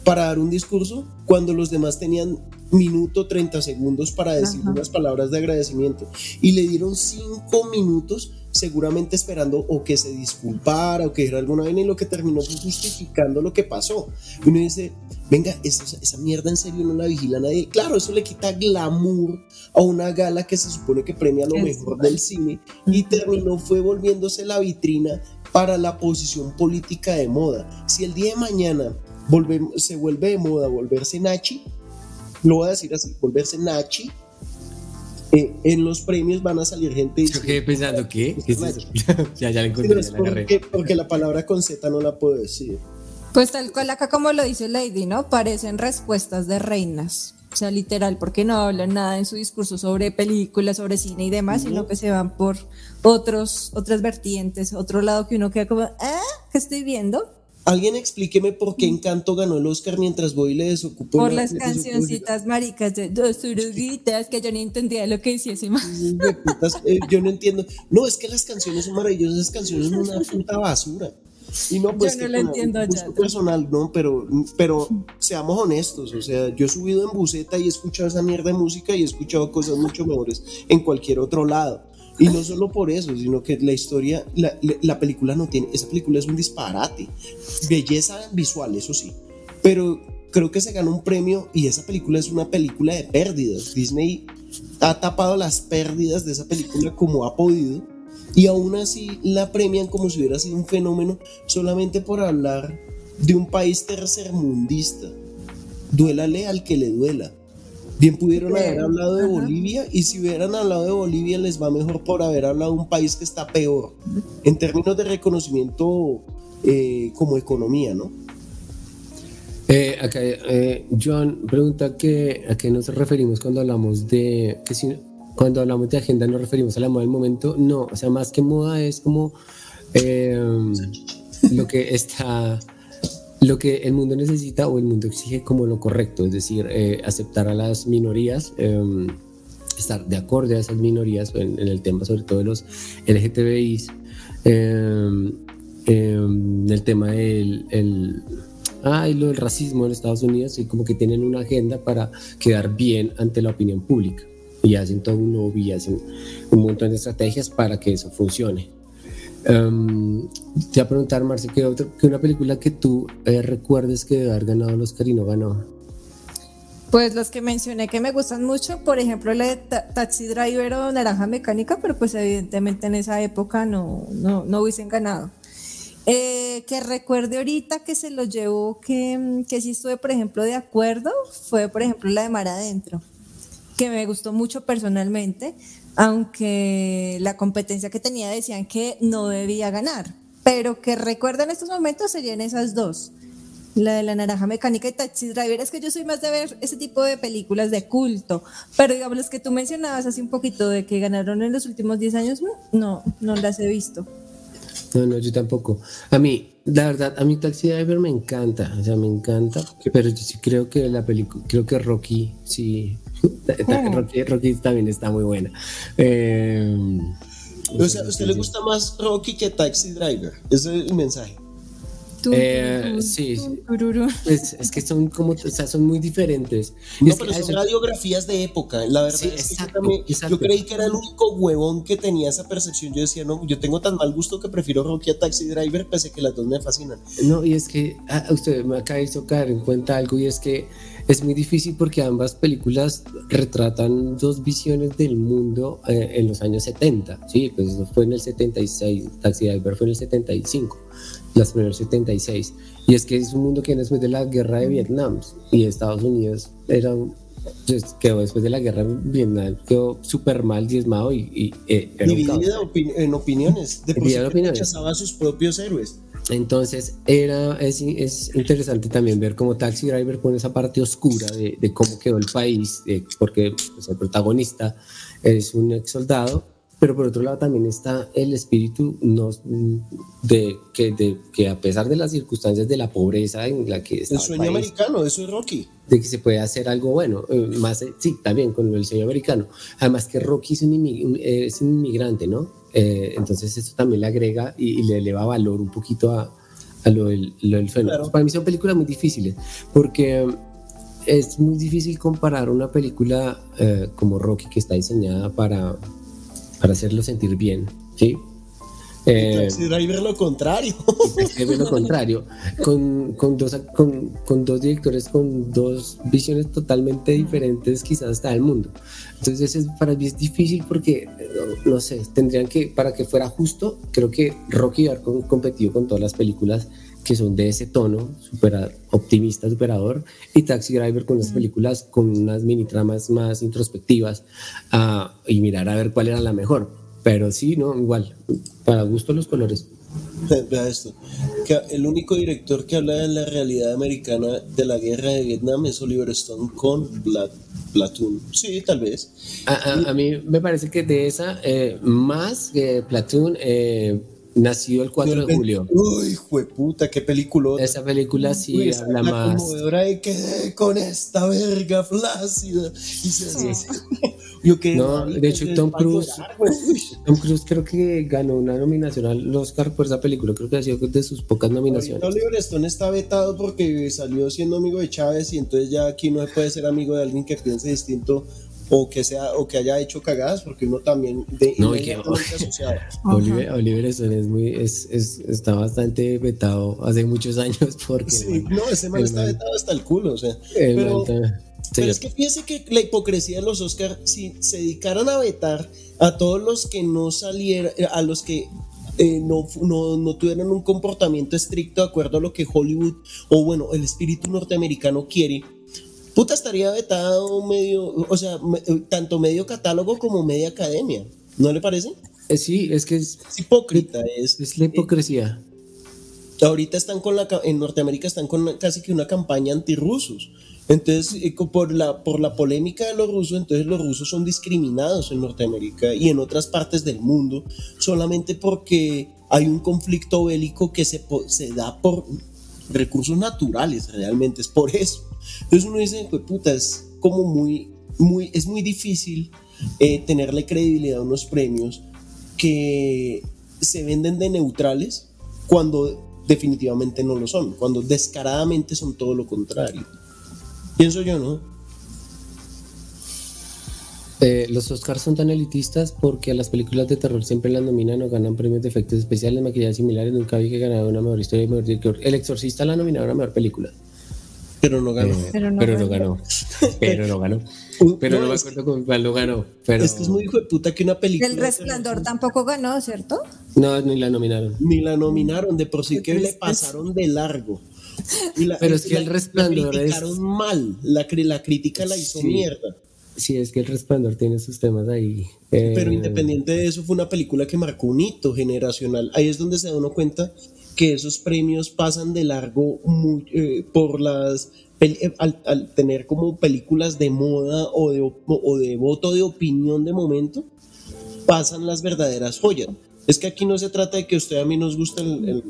para dar un discurso cuando los demás tenían minuto 30 segundos para decir Ajá. unas palabras de agradecimiento y le dieron cinco minutos seguramente esperando o que se disculpara o que dijera alguna vaina y lo que terminó fue justificando lo que pasó. Uno dice venga esa, esa mierda en serio no la vigila nadie claro eso le quita glamour a una gala que se supone que premia lo mejor del cine y terminó fue volviéndose la vitrina para la posición política de moda. Si el día de mañana se vuelve de moda volverse Nachi, lo voy a decir así, volverse Nachi, eh, en los premios van a salir gente Yo quedé pensando, ¿qué? ¿Qué es eso? <laughs> ya, ya la encontré, es la porque, porque la palabra con Z no la puedo decir. Pues tal cual acá como lo dice Lady, ¿no? Parecen respuestas de reinas. O sea, literal, porque no hablan nada en su discurso sobre películas, sobre cine y demás, sino que se van por otros, otras vertientes, otro lado que uno queda como, ¿ah? ¿Qué estoy viendo? Alguien explíqueme por qué Encanto ganó el Oscar mientras voy y le desocupo. Por la- las cancioncitas maricas de dos oruguitas que yo ni entendía lo que decía ese man. de putas, eh, yo no entiendo. No, es que las canciones son maravillosas, las canciones son una puta basura. Y no, pues Yo no que lo entiendo, gusto personal, no, pero, pero seamos honestos, o sea, yo he subido en buseta y he escuchado esa mierda de música y he escuchado cosas mucho mejores en cualquier otro lado. Y no solo por eso, sino que la historia, la, la- la película no tiene, esa película es un disparate. Belleza visual, eso sí. Pero creo que se ganó un premio y esa película es una película de pérdidas. Disney ha tapado las pérdidas de esa película como ha podido y aún así la premian como si hubiera sido un fenómeno solamente por hablar de un país tercermundista. Duélale al que le duela. Bien pudieron haber hablado de. Bolivia y si hubieran hablado de Bolivia les va mejor por haber hablado de un país que está peor en términos de reconocimiento eh, como economía, ¿no? Eh, acá, eh, John pregunta que, a qué nos referimos cuando hablamos de que si, cuando hablamos de agenda nos referimos a la moda del momento. No, o sea, más que moda es como eh, lo que está, lo que el mundo necesita o el mundo exige como lo correcto, es decir, eh, aceptar a las minorías, eh, estar de acuerdo a esas minorías en, el tema sobre todo de los LGTBIs, eh, eh, el tema del el, del racismo en Estados Unidos y como que tienen una agenda para quedar bien ante la opinión pública y hacen todo un lobby hacen un montón de estrategias para que eso funcione. Um, te voy a preguntar, Marce, ¿qué, otro, qué una película que tú eh, recuerdes que debe haber ganado el Oscar y no ganó? Pues los que mencioné que me gustan mucho, por ejemplo, la de Ta- Taxi Driver o Naranja Mecánica, pero pues evidentemente en esa época no, no, no hubiesen ganado. Eh, que recuerde ahorita que se lo llevó, que, que sí estuve, por ejemplo, de acuerdo, fue, por ejemplo, la de Mar Adentro, que me gustó mucho personalmente, aunque la competencia que tenía decían que no debía ganar, pero que recuerdo en estos momentos serían esas dos. La de la naranja mecánica y Taxi Driver, es que yo soy más de ver ese tipo de películas de culto, pero digamos las que tú mencionabas hace un poquito de que ganaron en los últimos 10 años, no, no las he visto. No, no, yo tampoco. A mí, la verdad, a mí Taxi Driver me encanta, o sea, me encanta, pero yo sí creo que la película, creo que Rocky, sí, Rocky, Rocky también está muy buena. Eh, O sea, ¿a usted le gusta más Rocky que Taxi Driver? Ese es el mensaje. Eh, sí, pues, es que son como, o sea, son muy diferentes. No, pero son radiografías de época. La verdad es que yo, creí que era el único huevón que tenía esa percepción. Yo decía, no, yo tengo tan mal gusto que prefiero Rocky a Taxi Driver, pese a que las dos me fascinan. No, y es que ah, usted me acaba de caer en cuenta algo, y es que es muy difícil porque ambas películas retratan dos visiones del mundo eh, en los años 70. Sí, pues fue en el 76, Taxi Driver fue en el 75 las primeras 76. Y es que es un mundo que después de la guerra de Vietnam y Estados Unidos era, pues, quedó después de la guerra de Vietnam, quedó súper mal diezmado y... y eh, en opiniones, de por sí rechazaba a sus propios héroes. Entonces era, es, es, interesante también ver cómo Taxi Driver pone esa parte oscura de, de cómo quedó el país, porque pues, el protagonista es un ex soldado pero por otro lado también está el espíritu de, que, de, que a pesar de las circunstancias de la pobreza en la que está el sueño americano eso es Rocky. de que se puede hacer algo bueno eh, más eh, sí también con el sueño americano. Además que Rocky es un, es un inmigrante no eh, entonces eso también le agrega y, le eleva valor un poquito a, a lo del, lo fenómeno para mí son películas muy difíciles porque es muy difícil comparar una película como Rocky que está diseñada para para hacerlo sentir bien, ¿sí? Eh, ver lo contrario. ver lo contrario. Con, con, dos, con, con, dos directores con dos visiones totalmente diferentes, quizás hasta del mundo. Entonces, es, para mí es difícil porque, no, sé, tendrían que, para que fuera justo, creo que Rocky haber competido con todas las películas que son de ese tono, super optimista, superador, y Taxi Driver con las películas con unas mini tramas más introspectivas uh, y mirar a ver cuál era la mejor. Pero sí, no, igual, para gusto los colores. Vea esto, que el único director que habla de la realidad americana de la guerra de Vietnam es Oliver Stone con Black Platoon. Sí, tal vez. A, mí me parece que de esa, eh, más que Platoon, eh, Nació el 4 de julio. Uy, puta, qué película. Esa película sí habla la más. conmovedora de que con esta verga flácida. Y se Yo que no, de hecho, Tom Cruise. Tom Cruise creo que ganó una nominación al Oscar por esa película. Creo que ha sido de sus pocas nominaciones. Oliver Stone está vetado porque salió siendo amigo de Chávez y entonces ya aquí no puede ser amigo de alguien que piense distinto o que sea o que haya hecho cagadas porque uno también de no, y que, Oliver, Oliver es muy es, es, está bastante vetado hace muchos años porque sí, no ese man está vetado hasta el culo o sea pero, pero es que fíjese que la hipocresía de los Oscars si se dedicaran a vetar a todos los que no salieran a los que eh, no, no, no, tuvieran un comportamiento estricto de acuerdo a lo que Hollywood o bueno, el espíritu norteamericano quiere, puta estaría vetado medio, o sea, eh, tanto medio catálogo como media academia, ¿no le parece? Eh, sí, es que es, hipócrita, es, es la hipocresía. ahorita están con la, en Norteamérica están con casi que una campaña antirrusos. Entonces, por la, por la polémica de los rusos, entonces los rusos son discriminados en Norteamérica y en otras partes del mundo solamente porque hay un conflicto bélico que se, se da por recursos naturales, realmente es por eso. Entonces uno dice, pues puta, es como muy, muy, es muy difícil eh, tenerle credibilidad a unos premios que se venden de neutrales cuando definitivamente no lo son, cuando descaradamente son todo lo contrario. Pienso yo, ¿no? Eh, los Oscars son tan elitistas porque a las películas de terror siempre las nominan o ganan premios de efectos especiales, maquillaje similares. Nunca vi que ganara una mejor historia y mejor director. El Exorcista la nominaron a mejor película. Pero no ganó. Eh, pero, no, ganó. Pero no ganó. <laughs> Pero no, me acuerdo con cuál lo ganó. Pero... Es que es muy hijo de puta que una película. El Resplandor tampoco ganó, ¿cierto? No, ni la nominaron. Ni la nominaron, de por sí que le pasaron de largo. Pero es que el Resplandor la criticaron mal. La, la crítica la hizo mierda. Sí, es que el Resplandor tiene sus temas ahí. Pero eh, independiente de eso, fue una película que marcó un hito generacional. Ahí es donde se da uno cuenta que esos premios pasan de largo eh, por las eh, al, tener como películas de moda o de, o de voto de opinión de momento, pasan las verdaderas joyas. Es que aquí no se trata de que usted a mí nos guste el,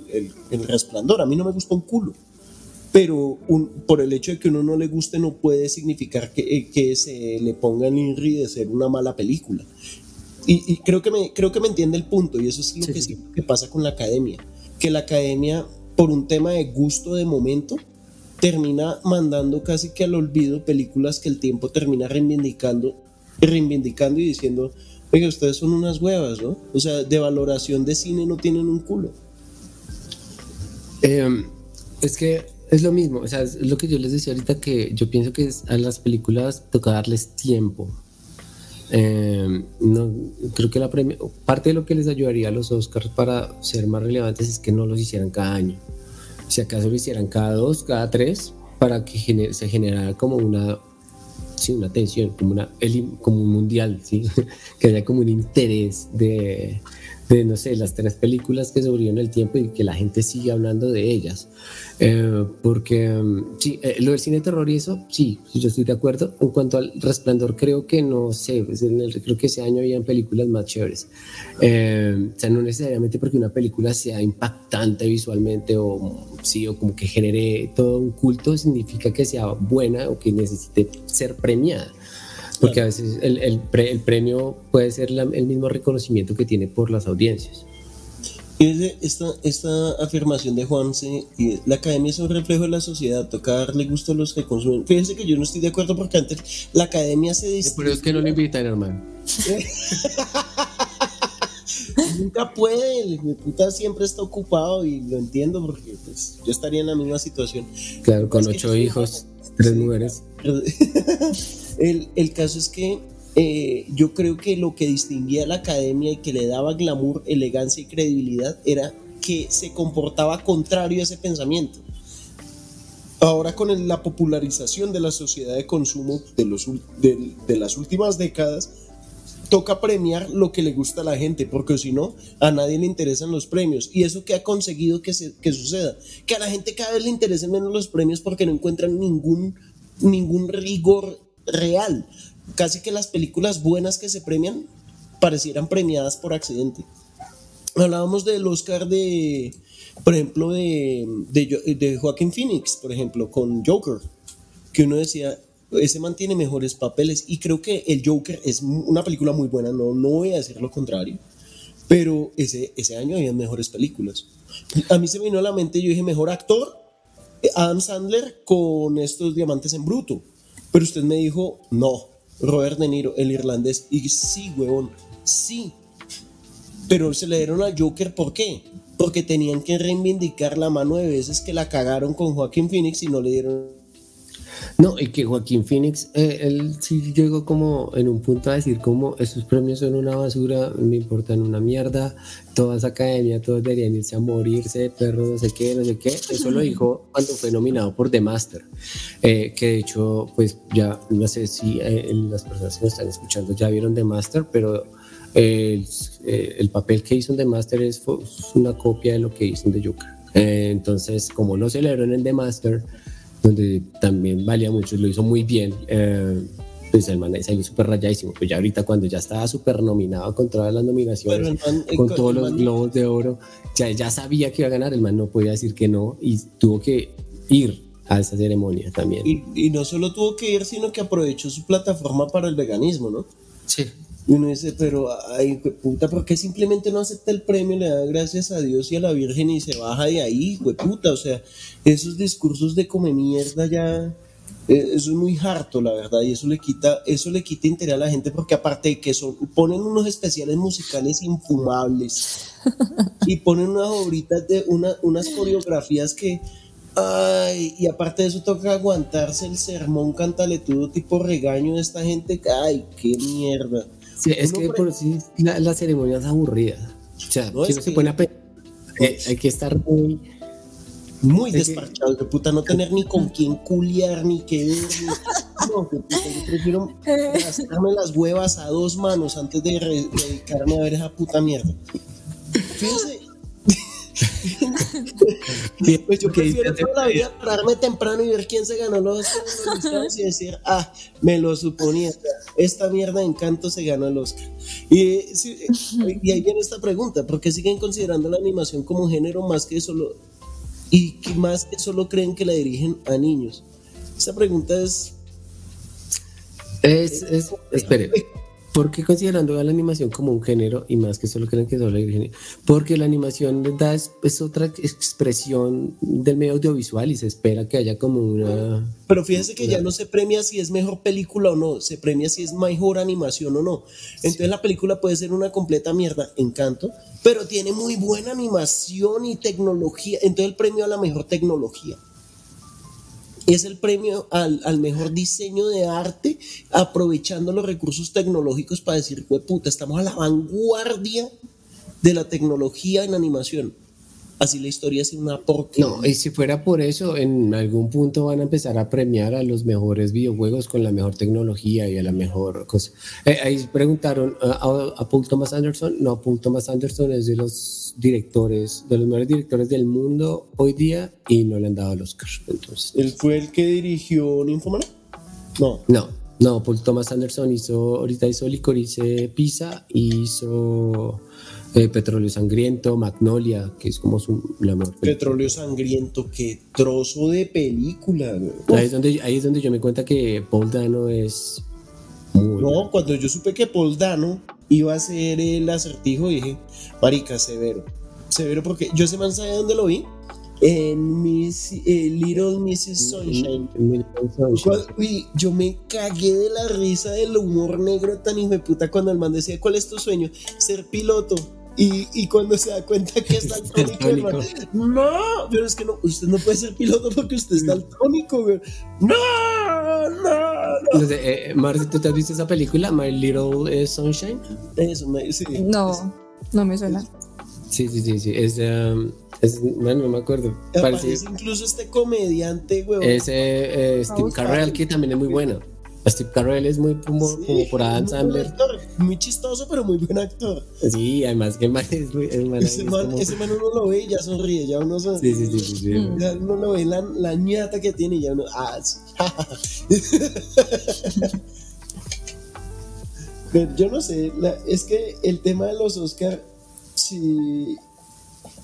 el, resplandor, a mí no me gusta un culo. Pero por el hecho de que uno no le guste no puede significar que, eh, que se le ponga el INRI de ser una mala película. Y, creo, que me, creo que me entiende el punto y eso es lo que, que pasa con la academia que la academia por un tema de gusto de momento, termina mandando casi que al olvido películas que el tiempo termina reivindicando, reivindicando y diciendo, oiga, ustedes son unas huevas, ¿no? O sea, de valoración de cine no tienen un culo. Em, es que es lo mismo, o sea, es lo que yo les decía ahorita que yo pienso que a las películas toca darles tiempo. Em, no, creo que la parte de lo que les ayudaría a los Oscars para ser más relevantes es que no los hicieran cada año. Si acaso lo hicieran cada dos, cada tres, para que se generara como una, sí, una tensión, como, una, como un mundial, ¿sí? <laughs> que haya como un interés de, de, no sé, las tres películas que sobrevivieron el tiempo y que la gente sigue hablando de ellas. Eh, porque mm, sí, eh, lo del cine terror y eso, sí, yo estoy de acuerdo. En cuanto al resplandor, creo que no sé, pues, creo que ese año habían películas más chéveres. Eh, o sea, no necesariamente porque una película sea impactante visualmente o sí, o como que genere todo un culto, significa que sea buena o que necesite ser premiada porque a veces el, el, premio puede ser el mismo reconocimiento que tiene por las audiencias. Esta, esta afirmación de Juanse, la academia es un reflejo de la sociedad, toca darle gusto a los que consumen. Fíjense que yo no estoy de acuerdo porque antes la academia se dice. Pero es que no lo invitan, hermano. <laughs> Nunca puede, mi puta siempre está ocupado y lo entiendo porque pues, yo estaría en la misma situación. Claro, con ocho hijos, <laughs> tres mujeres. <laughs> El, el caso es que eh, yo creo que lo que distinguía a la academia y que le daba glamour, elegancia y credibilidad era que se comportaba contrario a ese pensamiento. Ahora con la popularización de la sociedad de consumo de, los, de, las últimas décadas, toca premiar lo que le gusta a la gente, porque si no, a nadie le interesan los premios. Y eso que ha conseguido que, se, que suceda, que a la gente cada vez le interesen menos los premios porque no encuentran ningún, ningún rigor real. Casi que las películas buenas que se premian parecieran premiadas por accidente. Hablábamos del Oscar de, por ejemplo, de, de, Joaquín Phoenix, por ejemplo, con Joker, que uno decía, ese mantiene mejores papeles y creo que el Joker es una película muy buena, no, no voy a decir lo contrario, pero ese, ese año había mejores películas. A mí se me vino a la mente, yo dije, mejor actor, Adam Sandler con estos diamantes en bruto. Pero usted me dijo, no, Robert De Niro, el irlandés. Y sí, huevón, sí. Pero se le dieron al Joker, ¿por qué? Porque tenían que reivindicar la mano de veces que la cagaron con Joaquín Phoenix y no le dieron no, y que Joaquín Phoenix, eh, él sí llegó como en un punto a decir como esos premios son una basura, me importan una mierda, toda esa academia, todos deberían irse a morirse, perro, no sé qué, no sé qué. Eso lo dijo cuando fue nominado por The Master, eh, que de hecho, pues ya no sé si eh, las personas que nos están escuchando ya vieron The Master, pero el, el papel que hizo en The Master es una copia de lo que hizo en The Joker. entonces, como lo celebraron en The Master, donde también valía mucho, lo hizo muy bien. Eh, pues el man salió súper rayadísimo. Pues ya ahorita cuando ya estaba súper nominado con todas las nominaciones, eh, con todos los globos de oro, ya, ya sabía que iba a ganar, el man no podía decir que no y tuvo que ir a esa ceremonia también. Y, y no solo tuvo que ir, sino que aprovechó su plataforma para el veganismo, ¿no? Sí. Y uno dice, pero, ay, puta, ¿por qué simplemente no acepta el premio, le da gracias a Dios y a la Virgen y se baja de ahí, puta? O sea, esos discursos de come mierda ya, eh, eso es muy harto, la verdad, y eso le quita, eso le quita interés a la gente porque aparte de que son, ponen unos especiales musicales infumables y ponen unas obritas de una, unas coreografías que, ay, y aparte de eso toca aguantarse el sermón cantaletudo tipo regaño de esta gente, ay, qué mierda. Sí, es que por sí la, ceremonia es aburrida. O sea, no, se pone a eh, hay que estar muy. Muy desparchado, que... puta, no tener ni con quién culiar, ni qué ver. No, que puta, yo prefiero gastarme las huevas a dos manos antes de dedicarme a ver esa puta mierda. Fíjense, <laughs> pues yo prefiero toda la vida pararme temprano y ver quién se ganó los Oscar y decir, ah, me lo suponía, esta mierda de encanto se ganó el Oscar. Y, y ahí viene esta pregunta, ¿por qué siguen considerando la animación como género más que solo, y que más que solo creen que la dirigen a niños? Esa pregunta es... Es, es, espere. ¿Por qué considerando la animación como un género y más que solo creen que solo hay género? Porque la animación da es, es, otra expresión del medio audiovisual y se espera que haya como una... Pero fíjense que ya no se premia si es mejor película o no, se premia si es mejor animación o no. Entonces la película puede ser una completa mierda, encanto, pero tiene muy buena animación y tecnología. Entonces el premio a la mejor tecnología es el premio al, mejor diseño de arte, aprovechando los recursos tecnológicos para decir, puta, estamos a la vanguardia de la tecnología en animación así la historia es una porquería. No, y si fuera por eso, en algún punto van a empezar a premiar a los mejores videojuegos con la mejor tecnología y a la mejor cosa. Eh, ahí preguntaron a, Paul Thomas Anderson. No, Paul Thomas Anderson es de los directores, de los mejores directores del mundo hoy día y no le han dado el Oscar. Entonces, ¿Él fue el que dirigió Nymphomania? No. No. No, Paul Thomas Anderson hizo, ahorita hizo Licorice Pisa, hizo eh, Petróleo Sangriento, Magnolia, que es como su, la mejor Petróleo Sangriento, qué trozo de película, Ahí es, donde, ahí es donde yo me cuenta que Paul Dano es muy No, cuando yo supe que Paul Dano iba a ser el acertijo, dije, marica, severo. Severo porque yo ese man sabe dónde lo vi. En Miss, eh, Little Mrs. Sunshine. Uy, yo me cagué de la risa del humor negro tan hijo de puta cuando el man decía, ¿cuál es tu sueño? Ser piloto. Y, cuando se da cuenta que está <laughs> tónico, no, pero es que no, usted no puede ser piloto porque usted está tónico, güey. No, no, no. sé, eh, Marcy, ¿tú te has visto esa película, My Little eh, Sunshine? Eso, sí. No, no me suena. Sí, sí, sí, sí. Es, um, es bueno, no me acuerdo. Parece, incluso este comediante, güey. Ese eh, Steve Carell, que también es muy bueno. Steve Carell es muy como, como por Adam Sandler. Muy chistoso, pero muy buen actor. Sí, además que man es muy. ese, man, ese, man, uno lo ve y ya sonríe, ya uno sonríe. Sí, sí, sí. sí, Ya uno lo ve la, la ñata que tiene y ya uno. Ah, <laughs> pero yo no sé, es que el tema de los Oscar, sí,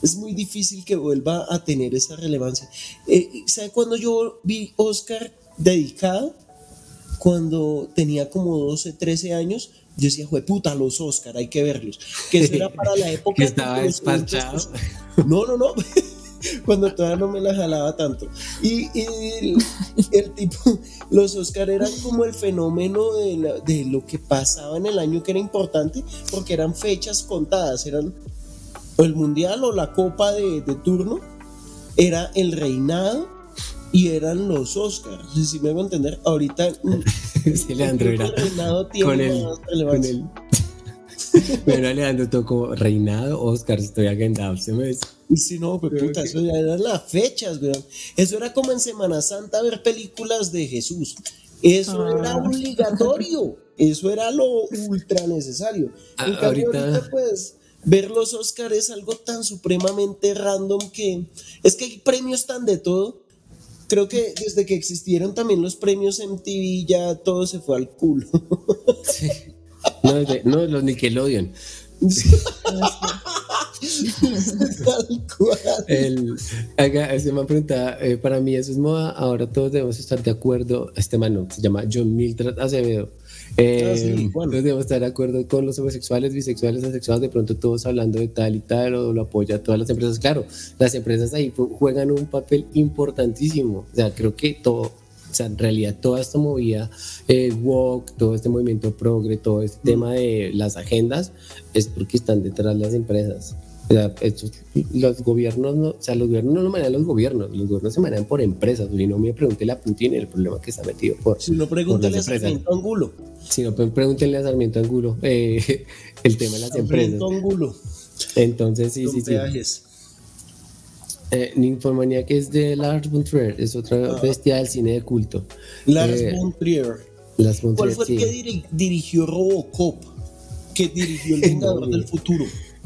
es muy difícil que vuelva a tener esa relevancia. Eh, ¿Sabe cuando yo vi Oscar dedicado? Cuando tenía como 12, 13 años, yo decía, puta, los Oscar, hay que verlos. Que eso era para la época. <laughs> que estaba despachado. No, no, no. <laughs> cuando todavía no me la jalaba tanto. Y, el, tipo, los Oscar eran como el fenómeno de, lo que pasaba en el año que era importante, porque eran fechas contadas, eran el mundial o la copa de, de turno, era el reinado y eran los Oscars. Si me hago entender, ahorita. <laughs> sí, Leandro era. Con el, con el. <laughs> bueno, Leandro tocó reinado, Oscar, estoy agendado. ¿Se me Sí, no, pues puta, eso ya eran las fechas, weón. Eso era como en Semana Santa ver películas de Jesús. Eso era ah. obligatorio. Eso era lo ultra necesario. Ah, ahorita... pues ver los Oscars es algo tan supremamente random que es que hay premios tan de todo creo que desde que existieron también los premios MTV ya todo se fue al culo. <laughs> Sí. No, no los Nickelodeon. El, haga, se me preguntado, eh, para mí eso es moda, ahora todos debemos estar de acuerdo, este mano se llama John Mildred Acevedo, eh, ah, debemos estar de acuerdo con los homosexuales, bisexuales, asexuales, de pronto todos hablando de tal y tal, o lo apoya todas las empresas. Claro, las empresas ahí juegan un papel importantísimo. O sea, creo que todo, o sea, en realidad toda esta movida, eh, walk, todo este movimiento progre, todo este mm. tema de las agendas, es porque están detrás las empresas. O sea, los gobiernos no, o sea, los gobiernos no lo manejan los gobiernos, los gobiernos se manejan por empresas. Y no me pregunte a Putin el problema que está metido por. Si no, pregúntale a Sarmiento Angulo. Si no, pregúntenle a Sarmiento Angulo eh, <laughs> el tema de las empresas. Angulo. Entonces, sí, sí, sí. Eh, Ninfomanía, que es de Lars von Trier, es otra ah. bestia del cine de culto. Lars eh, von Trier. ¿Cuál fue el que dirigió Robocop? Que dirigió El <laughs> Vengador del Futuro.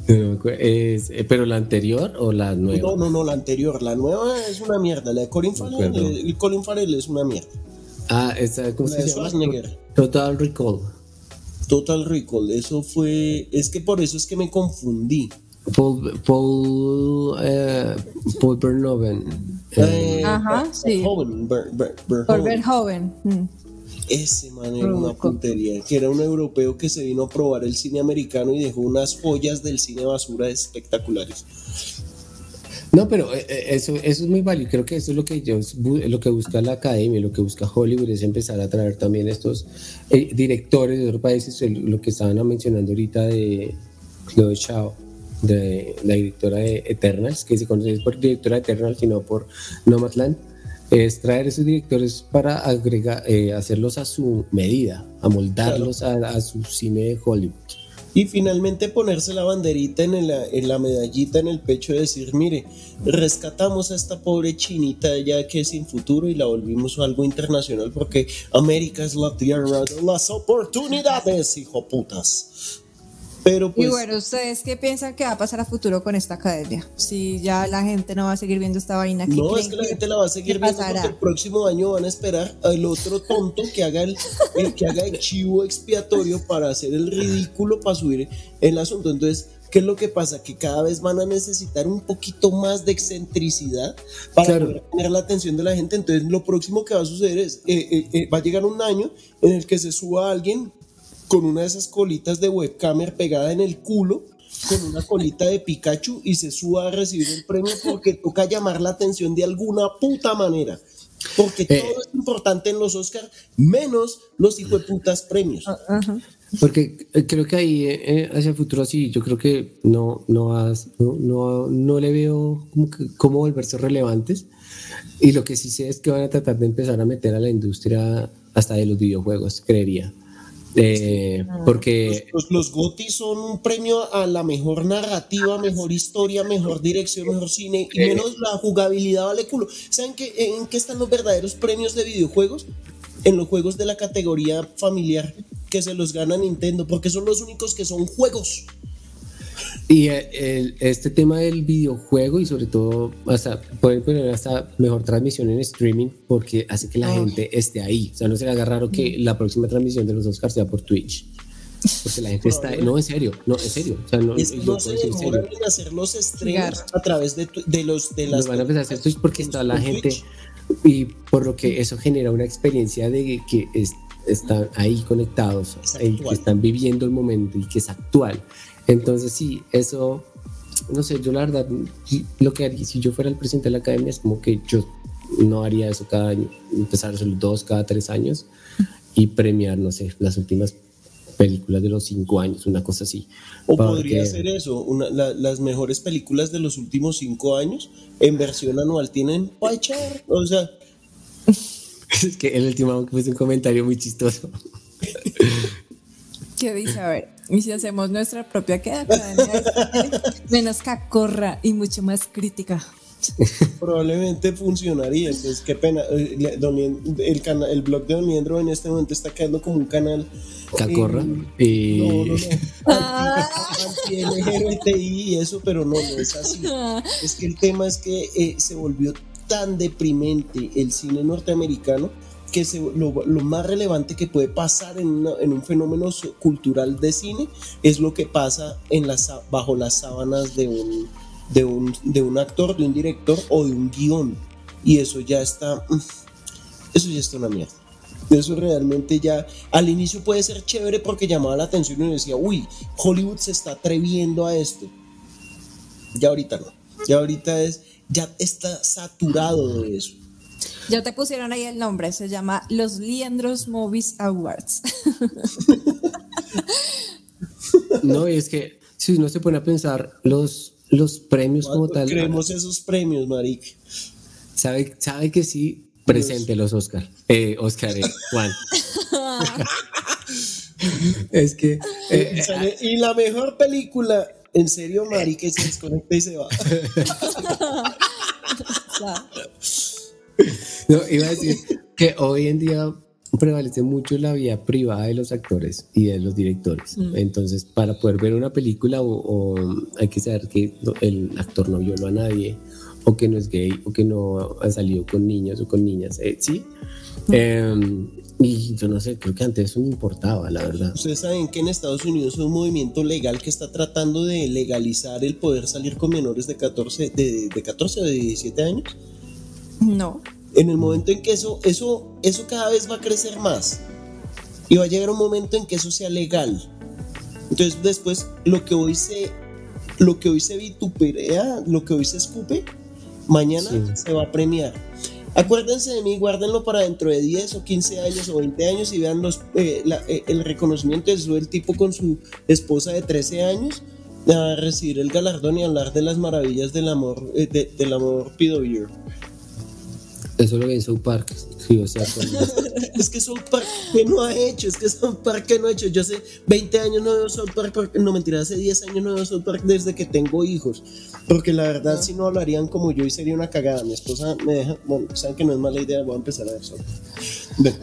Es, eh, ¿Pero la anterior o la nueva? No, no, no, la anterior. La nueva es una mierda. La de Colin Farrell, el, Colin Farrell es una mierda. Ah, esa, ¿cómo se llama? Total Recall. Total Recall, eso fue. Es que por eso es que me confundí. Paul, Paul, eh, Paul Verhoeven. Eh, Ajá, sí. Paul Verhoeven. Mm. Ese man era una puntería, que era un europeo que se vino a probar el cine americano y dejó unas joyas del cine basura espectaculares. No, pero eh, eh, eso, eso es muy válido. Creo que eso es lo que yo, lo que busca la academia, lo que busca Hollywood es empezar a traer también estos eh, directores de otros países, lo que estaban mencionando ahorita de Chloe Chao, de la directora de Eternals, que se conoce por directora de Eternals, sino por Nomadland, es traer esos directores para agregar, hacerlos a su medida, amoldarlos a su cine de Hollywood. Y finalmente ponerse la banderita en la, en la medallita en el pecho y decir, mire, rescatamos a esta pobre chinita ya que es sin futuro y la volvimos algo internacional porque América es la tierra de las oportunidades, hijo putas. Pero pues, y bueno, ¿ustedes qué piensan que va a pasar a futuro con esta academia? Si ya la gente no va a seguir viendo esta vaina. No, es que la gente la va a seguir viendo porque el próximo año van a esperar al otro tonto que haga el, que haga el chivo expiatorio para hacer el ridículo para subir el asunto. Entonces, ¿qué es lo que pasa? Que cada vez van a necesitar un poquito más de excentricidad para tener la atención de la gente. Entonces, lo próximo que va a suceder es, eh, eh, eh, va a llegar un año en el que se suba alguien con una de esas colitas de webcamer pegada en el culo, con una colita de Pikachu y se suba a recibir el premio porque toca llamar la atención de alguna puta manera. Porque eh. todo es importante en los Oscars, menos los hijos de putas premios. Ah, porque eh, creo que ahí, eh, hacia el futuro, sí, yo creo que no, no, no, no, le veo cómo volverse relevantes. Y lo que sí sé es que van a tratar de empezar a meter a la industria hasta de los videojuegos, creería. Eh, porque los, los, GOTY son un premio a la mejor narrativa, mejor historia, mejor dirección, mejor cine y menos la jugabilidad vale culo. ¿Saben qué, en qué están los verdaderos premios de videojuegos? En los juegos de la categoría familiar que se los gana Nintendo, porque son los únicos que son juegos. Y eh, este tema del videojuego y sobre todo hasta pueden poner hasta mejor transmisión en streaming porque hace que la gente esté ahí. O sea, no se le haga raro que la próxima transmisión de los Oscars sea por Twitch. Porque la gente está, no, en serio, no, en serio. O sea, no, es, no se demoran en hacer los streams a través de, de los de las. van a empezar a hacer Twitch porque está la gente y por lo que eso genera una experiencia de que están ahí conectados, y que están viviendo el momento y que es actual. Entonces sí, eso, no sé, yo la verdad, lo que haría, si yo fuera el presidente de la academia es como que yo no haría eso cada año, empezar hacerlo dos, cada tres años y premiar, no sé, las últimas películas de los cinco años, una cosa así. O podría ser eso, las mejores películas de los últimos cinco años en versión anual tienen echar, o sea. <laughs> es que el último fue un comentario muy chistoso. <laughs> ¿Qué dice? A ver, y si hacemos nuestra propia queda menos cacorra y mucho más crítica. Probablemente funcionaría, pues qué pena. Eh, el, canal, el blog de Don Miendro en este momento está quedando como un canal. Cacorra. y... No, no, no. Ah. y eso, pero no, no es así. Es que el tema es que eh, se volvió tan deprimente el cine norteamericano que lo, más relevante que puede pasar en, un fenómeno cultural de cine es lo que pasa en las, bajo las sábanas de un, de, un, de un actor, de un director o de un guion. Y eso ya está, mm, eso ya está una mierda. Eso realmente ya al inicio puede ser chévere porque llamaba la atención y decía, uy, Hollywood se está atreviendo a esto. Ya ahorita no. Ya ahorita es, ya está saturado de eso. Ya te pusieron ahí el nombre, se llama Los Liendros Movies Awards. <laughs> no, es que si uno se pone a pensar los, los premios como tal. Creemos esos premios, Maric. Sabe, sabe que sí, presente los Oscar. Eh, Oscar, eh, Juan. <laughs> es que. Eh, y la mejor película, en serio, Maric, se desconecta y se va. <laughs> No, iba a decir que hoy en día prevalece mucho la vida privada de los actores y de los directores. Mm. Entonces, para poder ver una película o, hay que saber que el actor no violó a nadie o que no es gay o que no ha salido con niños o con niñas. Eh, sí. Mm. Em, y yo no sé, creo que antes eso no importaba, la verdad. Ustedes saben que en Estados Unidos hay un movimiento legal que está tratando de legalizar el poder salir con menores de 14, de, de 14 o de 17 años. No. En el momento en que eso, eso, eso cada vez va a crecer más. Y va a llegar un momento en que eso sea legal. Entonces después lo que hoy se, lo que hoy se vitupera, lo que hoy se escupe, mañana se va a premiar. Acuérdense de mí, guárdenlo para dentro de 10 o 15 años o 20 años y vean los, eh, eh, el reconocimiento del tipo con su esposa de 13 años a recibir el galardón y hablar de las maravillas del amor, eh, del amor Pido Eso lo ve South Park. Sí, o sea, <laughs> es que South Park que no ha hecho, es que South Park que no ha hecho. Yo hace 20 años no veo South Park, no mentira, hace 10 años no veo South Park desde que tengo hijos. Porque la verdad, si no hablarían como yo y sería una cagada. Mi esposa me deja, bueno, saben que no es mala idea, voy a empezar a ver South Park.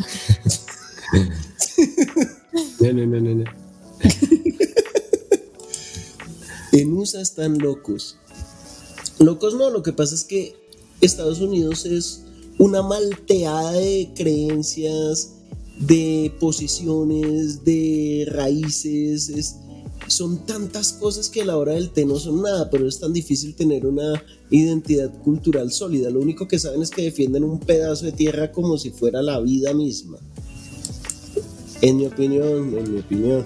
no, no, no, no. no. <laughs> en USA están locos. Locos no, lo que pasa es que Estados Unidos es una malteada de creencias, de posiciones, de raíces, son tantas cosas que a la hora del té no son nada, pero es tan difícil tener una identidad cultural sólida. Lo único que saben es que defienden un pedazo de tierra como si fuera la vida misma. En mi opinión, en mi opinión.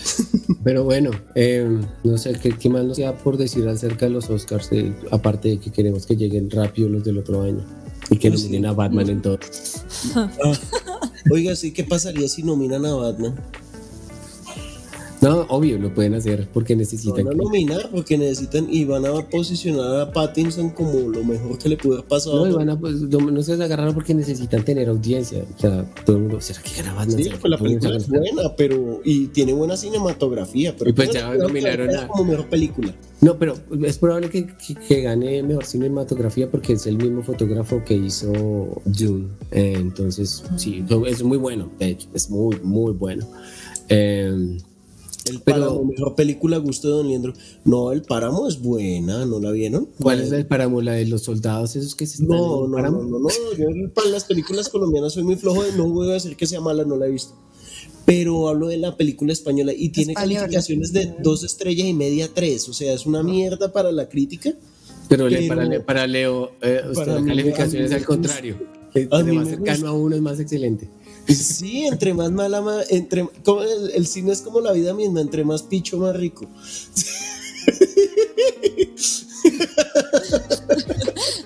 <laughs> Pero bueno, eh, no sé ¿qué, más nos queda por decir acerca de los Oscars, eh, aparte de que queremos que lleguen rápido los del otro año y que pues nominen a Batman en todo. Ah. Oiga, sí, ¿qué pasaría si nominan a Batman? No, obvio, lo pueden hacer porque necesitan. Van a nominar porque necesitan y van a posicionar a Pattinson como lo mejor que le puede haber pasado. No, y van a, pues, no, se agarraron porque necesitan tener audiencia. O sea, todo el mundo, ¿será que gana Sí, pues la película es buena, pero. Y tiene buena cinematografía, pero. Y pues ya nominaron a. como mejor película. No, pero es probable que, que, gane mejor cinematografía porque es el mismo fotógrafo que hizo Dune. Eh, entonces, sí, es muy bueno, de hecho, es muy, muy bueno. Eh, el Páramo, mejor película gusto de Don Leandro. No, el Páramo es buena, ¿no la vieron? ¿Cuál es el Páramo? ¿La de los soldados esos que se están No, no, no, no, no, yo para las películas colombianas soy muy flojo no voy a decir que sea mala, no la he visto. Pero hablo de la película española y tiene calificaciones de dos estrellas y media, tres. O sea, es una mierda para la crítica. Pero, para, Leo, eh, la calificación es al contrario. Entre más cercano a uno es más excelente. Sí, entre más mala, entre, como el, cine es como la vida misma, entre más picho, más rico. <laughs>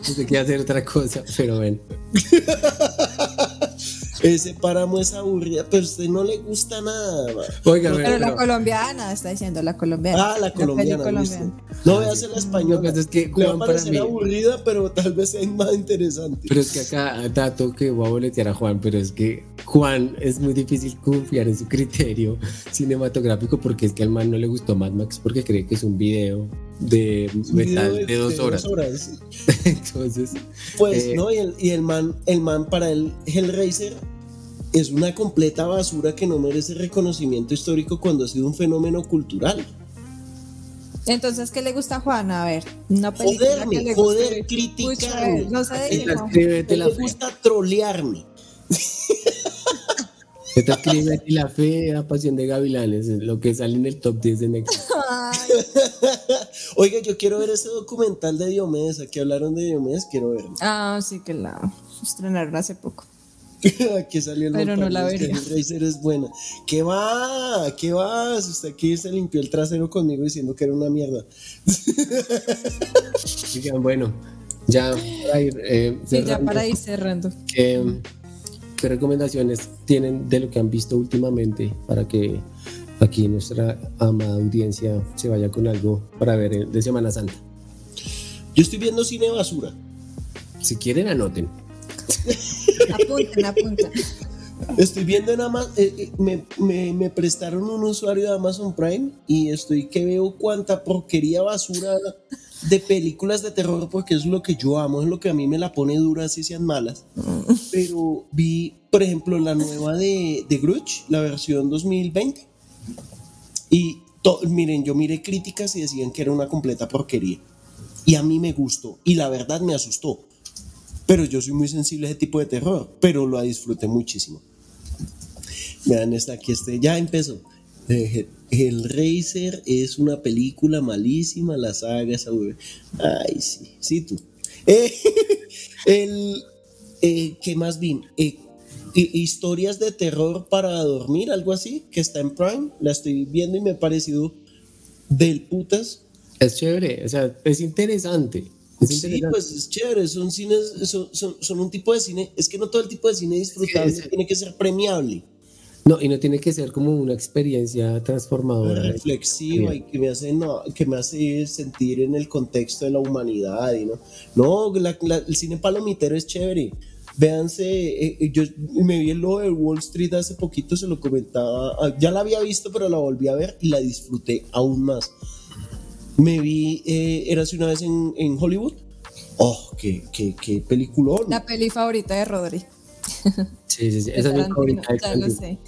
Se quiere hacer otra cosa, pero bueno. <laughs> Ese páramo es aburrida, pero a usted no le gusta nada. Oiga, pero, la colombiana, está diciendo la colombiana. Ah, la colombiana. No voy a hacer la española. Pues es que Juan va a parecer aburrida, pero tal vez es más interesante. Pero es que acá, dato que voy a boletear a Juan, pero es que Juan es muy difícil confiar en su criterio cinematográfico porque es que al man no le gustó Mad Max porque cree que es un video de metal de, dos horas. <laughs> Entonces. Pues, eh, ¿no? Y el, y el man, el man para el Hellraiser es una completa basura que no merece reconocimiento histórico cuando ha sido un fenómeno cultural. Entonces, ¿qué le gusta a Juan? A ver, una película Joderme, que le joder, criticarme. no sé de Le gusta trolearme. Esta escribe y la fe, la pasión de gavilanes, lo que sale en el top 10 de Netflix. <laughs> <laughs> Oiga, yo quiero ver ese documental de Diomedes, aquí hablaron de Diomedes, quiero verlo. Ah, sí que la estrenaron hace poco. <laughs> aquí salió el Pero no la vería. Racer es buena. ¿Qué va? ¿Qué va? Usted aquí se limpió el trasero conmigo diciendo que era una mierda. <laughs> bueno, ya para ir, eh, sí, ya para ir cerrando. ¿qué, recomendaciones tienen de lo que han visto últimamente para que aquí nuestra amada audiencia se vaya con algo para ver de Semana Santa? Yo estoy viendo cine basura. Si quieren, anoten. Estoy viendo en Amazon, eh, eh, me, prestaron un usuario de Amazon Prime y estoy que veo cuánta porquería basura de películas de terror porque es lo que yo amo, es lo que a mí me la pone dura si sean malas. Pero vi, por ejemplo, la nueva de, de Grudge, la versión 2020. Y miren, yo miré críticas y decían que era una completa porquería. Y a mí me gustó. Y la verdad me asustó. Pero yo soy muy sensible a ese tipo de terror, pero lo disfruté muchísimo. Vean, está aquí este, ya empezó. Eh, el Racer es una película malísima, la saga esa Ay, sí, sí tú. Eh, <laughs> el, Eh, ¿Qué más vi? Eh, historias de terror para dormir, algo así, que está en Prime. La estoy viendo y me ha parecido del putas. Es chévere, o sea, es interesante. Sí, pues es chévere, son cines, son, son, un tipo de cine, es que no todo el tipo de cine disfrutable tiene que ser premiable. No, y no tiene que ser como una experiencia transformadora. Reflexiva y que me hace, no, que me hace sentir en el contexto de la humanidad. Y no, no el cine palomitero es chévere. Véanse, eh, eh, yo me vi el logo de Wall Street hace poquito, se lo comentaba, ah, ya la había visto, pero la volví a ver y la disfruté aún más. Me vi, eh, era hace una vez en, en Hollywood. Oh, qué, qué, qué peliculón. La peli favorita de Rodri. <laughs> Sí, sí, sí. Esa es mi favorita. Ya lo sé.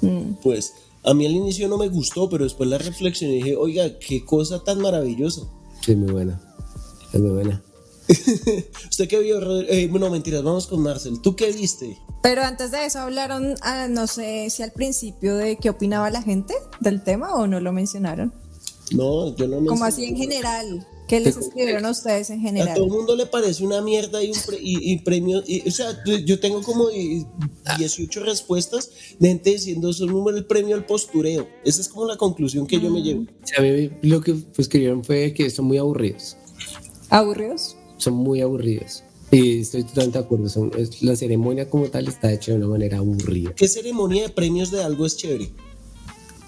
Mm. Pues a mí al inicio no me gustó, pero después la reflexioné y dije, oiga, qué cosa tan maravillosa. Sí, muy buena. Es muy buena. <laughs> ¿Usted qué vio? Eh, bueno, mentiras, vamos con Marcel. ¿Tú qué viste? Pero antes de eso hablaron, ah, no sé si al principio de qué opinaba la gente del tema o no lo mencionaron. No, yo no mencioné. Como así en general. ¿Qué les escribieron a ustedes en general? A todo el mundo le parece una mierda y, un y, premios. o sea, yo tengo como 18 respuestas de gente diciendo son el premio al postureo. Esa es como la conclusión que yo me llevo. a mí lo que escribieron fue que son muy aburridos. ¿Aburridos? Son muy aburridos. Y estoy totalmente de acuerdo. Son, la ceremonia como tal está hecha de una manera aburrida. ¿Qué ceremonia de premios de algo es chévere?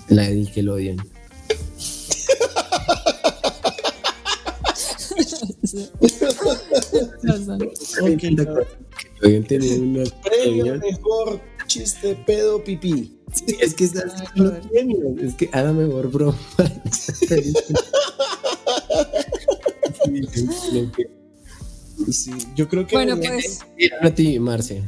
La de que lo odian. Premio mejor chiste pedo pipí. es que es Es que haga mejor broma. <laughs> sí, yo creo que. Bueno, pues. A ti, Marce.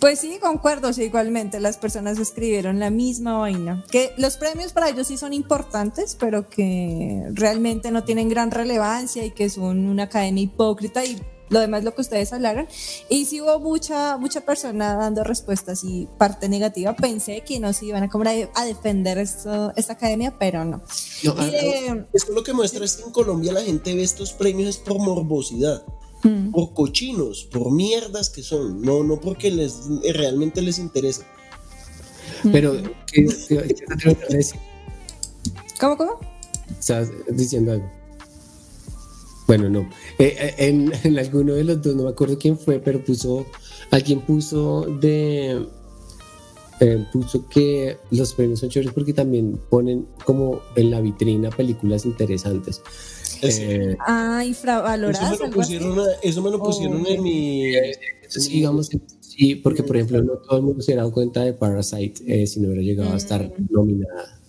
Pues sí, concuerdo, sí, igualmente las personas escribieron la misma vaina. Que los premios para ellos sí son importantes, pero que realmente no tienen gran relevancia y que son una academia hipócrita y lo demás lo que ustedes hablaron. Y sí hubo mucha, mucha persona dando respuestas y parte negativa. Pensé que no se iban a, como a defender esto, esta academia, pero no. no ah, eso lo que muestra es que en Colombia la gente ve estos premios por morbosidad. Mm. por cochinos, por mierdas que son, no, no porque les realmente les interesa. Mm. Pero, ¿qué, qué, decir? ¿Cómo, cómo? Estás diciendo algo. Bueno, no. Eh, eh, en, <laughs> en, alguno de los dos, no me acuerdo quién fue, pero puso, alguien puso de, eh, puso que los premios son chéveres porque también ponen como en la vitrina películas interesantes. Eh, ah, infravaloradas. Eso me lo pusieron, eso me lo pusieron en mi. sí, digamos, sí, porque por ejemplo, no todo el mundo se ha dado cuenta de Parasite eh, si no hubiera llegado a estar mm. nominada.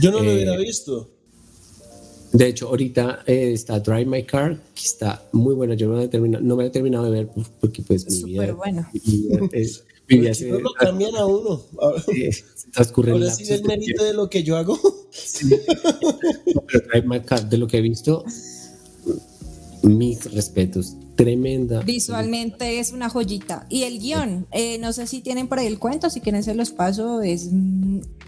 Yo no lo hubiera visto. De hecho, ahorita está Drive My Car, que está muy buena. Yo no, no me he terminado de ver porque pues mi vida, bueno. <laughs> es, si no lo <laughs> cambian a uno. Sí, Ahora sí el mérito de lo que yo hago. Sí. <laughs> pero de lo que he visto, mis respetos. Tremenda. Visualmente es una joyita. Y el guion, eh, no sé si tienen por ahí el cuento, si quieren se los paso, es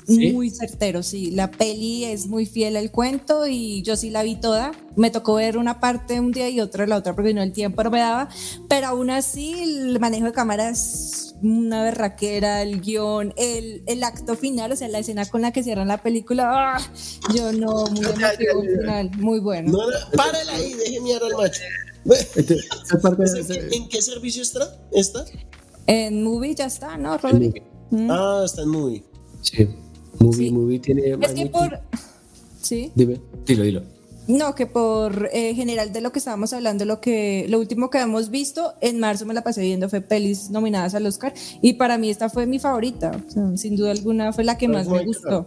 muy certero, sí. La peli es muy fiel al cuento y yo sí la vi toda. Me tocó ver una parte un día y otra la otra porque no el tiempo no me daba, pero aún así el manejo de cámara es una berraquera, el guion, el, el acto final, o sea, la escena con la que cierran la película. ¡ah! Yo no, muy emotivo final, muy bueno. No, párala ahí, deje mirar al macho. <laughs> ¿En qué servicio está? ¿Está? En Movie ya está, ¿no, Rodri? Mm. Ah, está en Movie. Sí. Movie, Movie tiene. Es que por. Sí. Dime, dilo, dilo. No, que por eh, general de lo que estábamos hablando, lo que lo último que hemos visto, en marzo me la pasé viendo fue pelis nominadas al Oscar y para mí esta fue mi favorita, sin duda alguna fue la que más me gustó.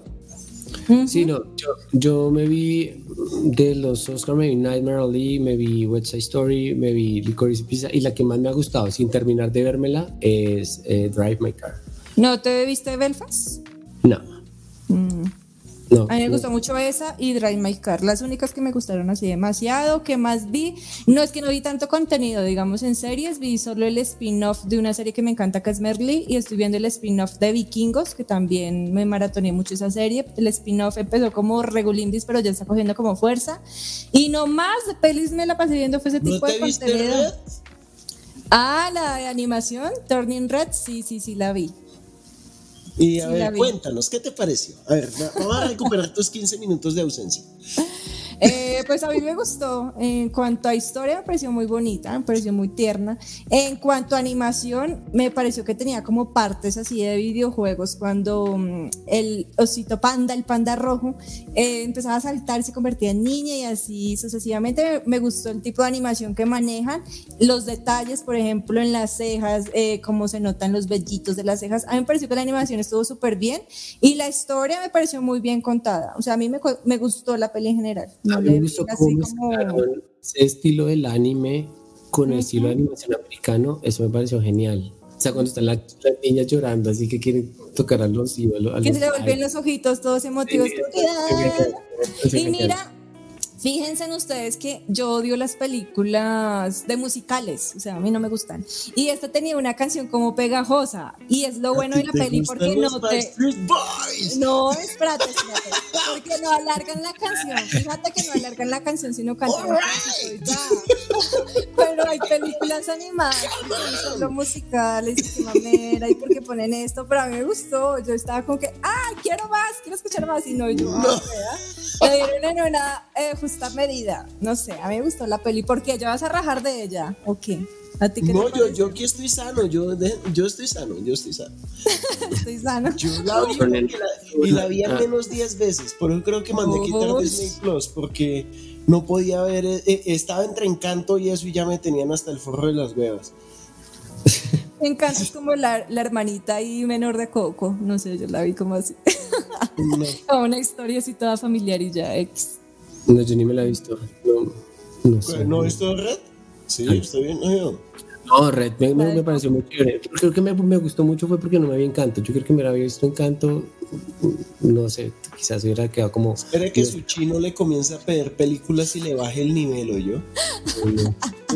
Sí, no, yo, me vi de los Oscar, me vi Nightmare Alley, me vi West Side Story, me vi Licorice Pizza y la que más me ha gustado, sin terminar de vérmela, es eh, Drive My Car. ¿No te viste Belfast? No. Mm. a mí me gustó mucho esa y Drive My Car, las únicas que me gustaron así demasiado, que más vi, no es que no vi tanto contenido, digamos en series, vi solo el spin-off de una serie que me encanta que es Merly y estoy viendo el spin-off de Vikingos, que también me maratoneé mucho esa serie, el spin-off empezó como regulindis, pero ya está cogiendo como fuerza y no más de pelis me la pasé viendo fue ese tipo de contenido. Ah, la de animación, Turning Red, sí, sí, sí, la vi. Y a ver, cuéntanos, ¿qué te pareció? A ver, vamos a recuperar tus 15 minutos de ausencia. Eh, pues a mí me gustó. En cuanto a historia, me pareció muy bonita, me pareció muy tierna. En cuanto a animación, me pareció que tenía como partes así de videojuegos cuando mm, el osito panda, el panda rojo, eh, empezaba a saltar se convertía en niña y así sucesivamente. Me, gustó el tipo de animación que manejan, los detalles, por ejemplo, en las cejas, eh, cómo se notan los vellitos de las cejas. A mí me pareció que la animación estuvo súper bien y la historia me pareció muy bien contada. O sea, a mí me, me gustó la peli en general. No me gustó cómo ese estilo del anime con el estilo de animación americano, eso me pareció genial. O sea, cuando están las, niñas llorando, así que quieren tocar a los... A que se le vuelven los ojitos todos emotivos. y mira, Fíjense en ustedes que yo odio las películas de musicales, o sea, a mí no me gustan. Y esta tenía una canción como pegajosa, y es lo bueno de la peli porque no te. No, espérate, espérate. Porque no alargan la canción. Fíjate que no alargan la canción, sino cantan <laughs> Pero hay películas animadas, solo musicales, y mamera, y porque ponen esto, pero a mí me gustó. Yo estaba como que, ¡ay, quiero más! Quiero escuchar más, y no, yo, no. Le dieron en una eh, justa medida. No sé, a mí me gustó la peli. ¿Por qué? ¿Ya vas a rajar de ella? ¿O qué? ¿A ti qué no, yo, yo aquí estoy sano, yo, yo estoy sano, yo estoy sano. <laughs> estoy sano. Yo la vi y la vi al ah. menos 10 veces, por eso creo que mandé quitar Disney Plus, porque no podía ver, eh, eh, estaba entre Encanto y eso y ya me tenían hasta el forro de las huevas. <laughs> Encanto es como la, la hermanita y menor de Coco, no sé, yo la vi como así. Como <laughs> una historia así toda familiar y ya ex. No, yo ni me la he visto. No, no sé. ¿No visto Red? Sí, está bien. No, Red me, me, pareció muy chévere. Creo que me, me, gustó mucho fue porque no me había encanto. Yo creo que me la había visto encanto. No sé, quizás hubiera quedado como. Espera que su chino le comience a pedir películas y le baje el nivel, ¿o yo?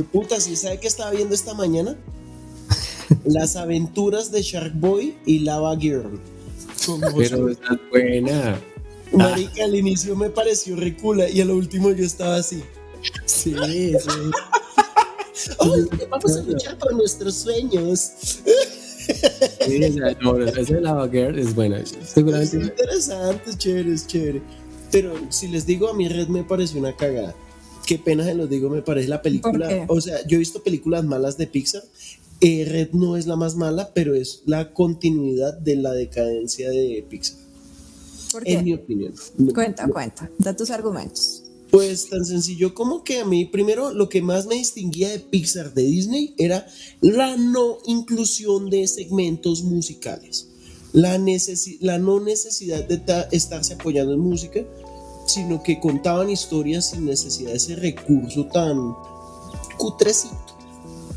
<laughs> puta, ¿sí sabe que estaba viendo esta mañana? Las aventuras de Shark Boy y Lava Girl. Pero está buena. Marica, al inicio me pareció recula y al último yo estaba así. Sí, sí. <laughs> vamos a luchar por nuestros sueños. Sí, no, Lava Girl es buena. Seguramente. Es interesante, es chévere, es chévere. Pero si les digo, a mi red me pareció una cagada. Qué pena se los digo, me parece la película. O sea, yo he visto películas malas de Pixar eh, Red no es la más mala, pero es la continuidad de la decadencia de Pixar. ¿Por qué? En mi opinión. Cuenta, cuenta, da tus argumentos. Pues tan sencillo como que a mí, primero, lo que más me distinguía de Pixar de Disney era la no inclusión de segmentos musicales. La, no necesidad de estarse apoyando en música, sino que contaban historias sin necesidad de ese recurso tan cutrecito.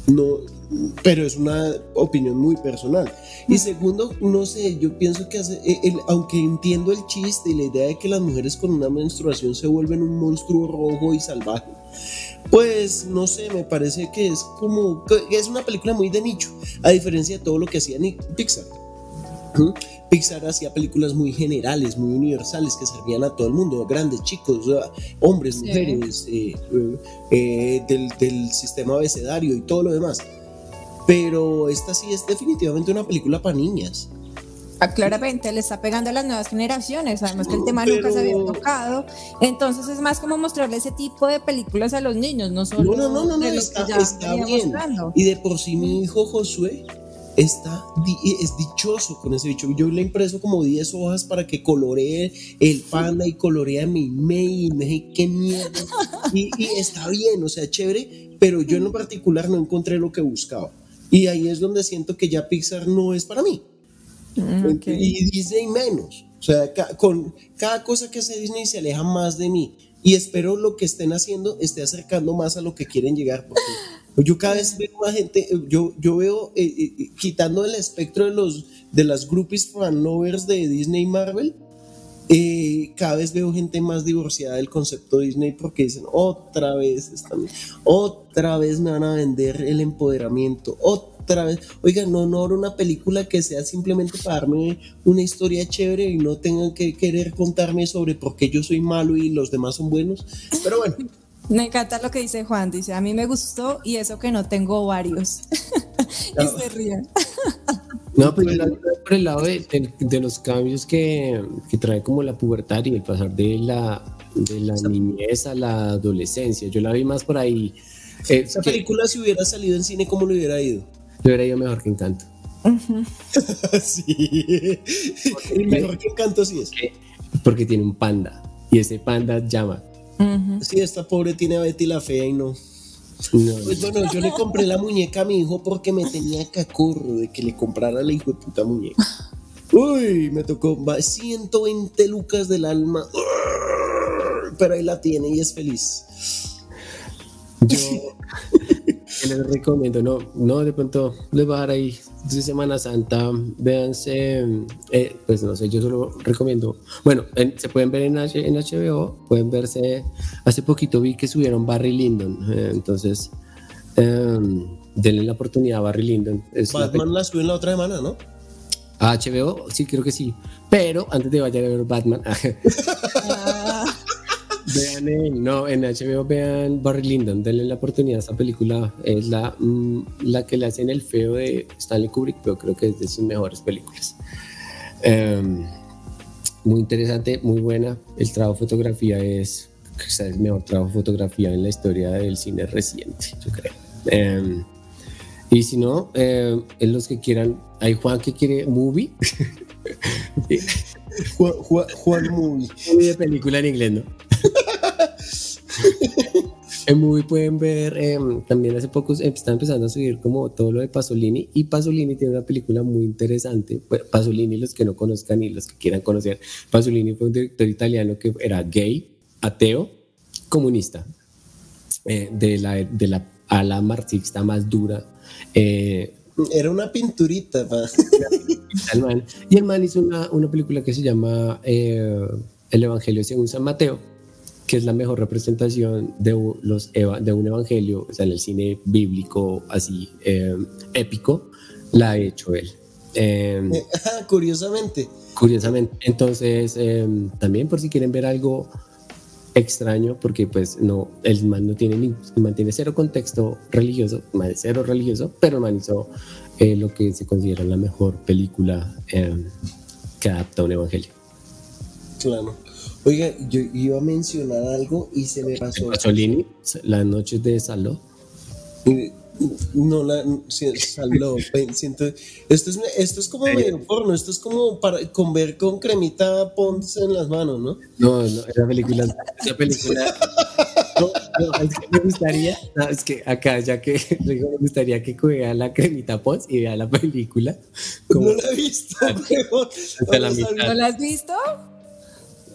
No, pero es una opinión muy personal. Y segundo, no sé, yo pienso que eh, aunque entiendo el chiste y la idea de que las mujeres con una menstruación se vuelven un monstruo rojo y salvaje, pues no sé, me parece que es como, que es una película muy de nicho, a diferencia de todo lo que hacía Pixar. Pixar hacía películas muy generales, muy universales, que servían a todo el mundo, grandes, chicos, hombres, mujeres, eh, eh, del, del sistema abecedario y todo lo demás. Pero esta sí es definitivamente una película para niñas. Ah, claramente le está pegando a las nuevas generaciones, además que el tema nunca se había tocado, entonces es más como mostrarle ese tipo de películas a los niños, no solo no, no, no, no, está, está bien. Y de por sí mi hijo Josué está es dichoso con ese bicho. Yo le he impreso como 10 hojas para que coloree el panda y colorea mi mail, me qué mierda. Y, y está bien, o sea, chévere, pero yo en lo particular no encontré lo que buscaba. Y ahí es donde siento que ya Pixar no es para mí. Mm, y Disney menos. O sea, con cada cosa que hace Disney se aleja más de mí. Y espero lo que estén haciendo esté acercando más a lo que quieren llegar. Porque <laughs> yo cada vez veo más gente, yo, yo veo, eh, eh, quitando el espectro de, los, de las groupies fan lovers de Disney y Marvel, eh, cada vez veo gente más divorciada del concepto Disney porque dicen otra vez están, otra vez me van a vender el empoderamiento, otra vez, oiga, no, no una película que sea simplemente para darme una historia chévere y no tengan que querer contarme sobre por qué yo soy malo y los demás son buenos, pero bueno. <laughs> Me encanta lo que dice Juan, dice, a mí me gustó y eso que no tengo varios. <laughs> y se ríen. <laughs> No, pero yo la veo por el lado de, de- de los cambios que, que trae como la pubertad y el pasar de la, de la niñez a la adolescencia. Yo la vi más por ahí. Eh, Esa que película si hubiera salido en cine, ¿cómo le hubiera ido? le hubiera ido mejor que Encanto. <laughs> sí. Mejor que Encanto sí es. Porque tiene un panda. Y ese panda llama. Ujú. Sí, esta pobre tiene a Betty la fea y no. No, Pues bueno, yo le compré la muñeca a mi hijo porque me tenía cacurro de que le comprara la hijo de puta muñeca. Uy, me tocó va, 120 lucas del alma. Pero ahí la tiene y es feliz. Yo ¿qué <laughs> les recomiendo, no, no, de pronto les voy a dar ahí de Semana Santa, véanse, eh, pues no sé, yo solo recomiendo, bueno, en- se pueden ver en, H- en HBO, pueden verse, hace poquito vi que subieron Barry Lyndon, eh, entonces em, denle la oportunidad a Barry Lyndon. Es Batman la subió en la otra semana, ¿no? a HBO, sí, creo que sí. Pero antes de vayan a ver Batman, <laughs> <laughs> vean en, no, en HBO vean Barry Lyndon, denle la oportunidad a esta película. Es la, mm, la que le hacen el feo de Stanley Kubrick, pero creo que es de sus mejores películas. Em, muy interesante, muy buena. El trabajo de fotografía es, sea, el mejor trabajo de fotografía en la historia del cine reciente, yo creo. Em, y si no, eh, en los que quieran, hay Juan que quiere movie. <laughs> Juan, Juan, Juan Movie. movie de película en inglés, ¿no? <laughs> en movie pueden ver, eh, también hace poco se está empezando a subir como todo lo de Pasolini y Pasolini tiene una película muy interesante. Pasolini, los que no conozcan y los que quieran conocer, Pasolini fue un director italiano que era gay, ateo, comunista, eh, de, la, de la ala marxista más dura. eh, Era una pinturita, <laughs> el man. Y el man hizo una, una película que se llama eh, El Evangelio según San Mateo, que es la mejor representación de, u- los eva- de un evangelio, o sea, en el cine bíblico así eh, épico, la ha hecho él. Eh, Ah, Curiosamente. curiosamente. Entonces, eh, también por si quieren ver algo extraño, porque pues no, el man no tiene, ni, el man tiene cero contexto religioso, es cero religioso, pero el man hizo eh, lo que se considera la mejor película eh, que adapta un evangelio. Claro. Oiga, yo iba a mencionar algo y se me pasó. Pasolini, Las noches de Saló. Eh, No la saló. <laughs> siento- esto es esto es como medio porno, esto es como para con ver con cremita Pons en las manos, ¿no? No, no, esa película, <laughs> esa película. <laughs> No, no, es que me gustaría, no, es que acá, ya que digo, me gustaría que vea la cremita Pons y vea la película. Como, No la he visto, pero Hasta la mitad. ¿No la has visto?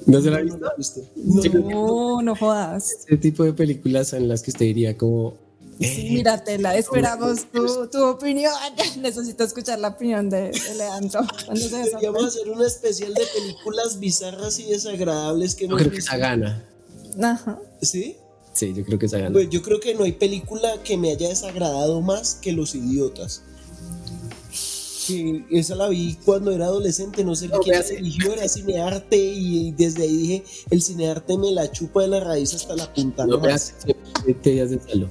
¿No se la ha No, visto? no. No, No, no jodas. Ese tipo de películas son las que usted diría como, Sí, míratela, esperamos tu, tu opinión. <laughs> Necesito escuchar la opinión de, de Leandro. Deberíamos hacer una especial de películas bizarras y desagradables que yo hemos creo que esa gana. Ajá. ¿Sí? Sí, yo creo que esa gana. Pues yo creo que no hay película que me haya desagradado más que Los Idiotas. Sí, esa la vi cuando era adolescente, no sé No, véase. se eligió, era cinearte y desde ahí dije, el cinearte me la chupa de la raíz hasta la punta. No No me más. hace siete días de Saló.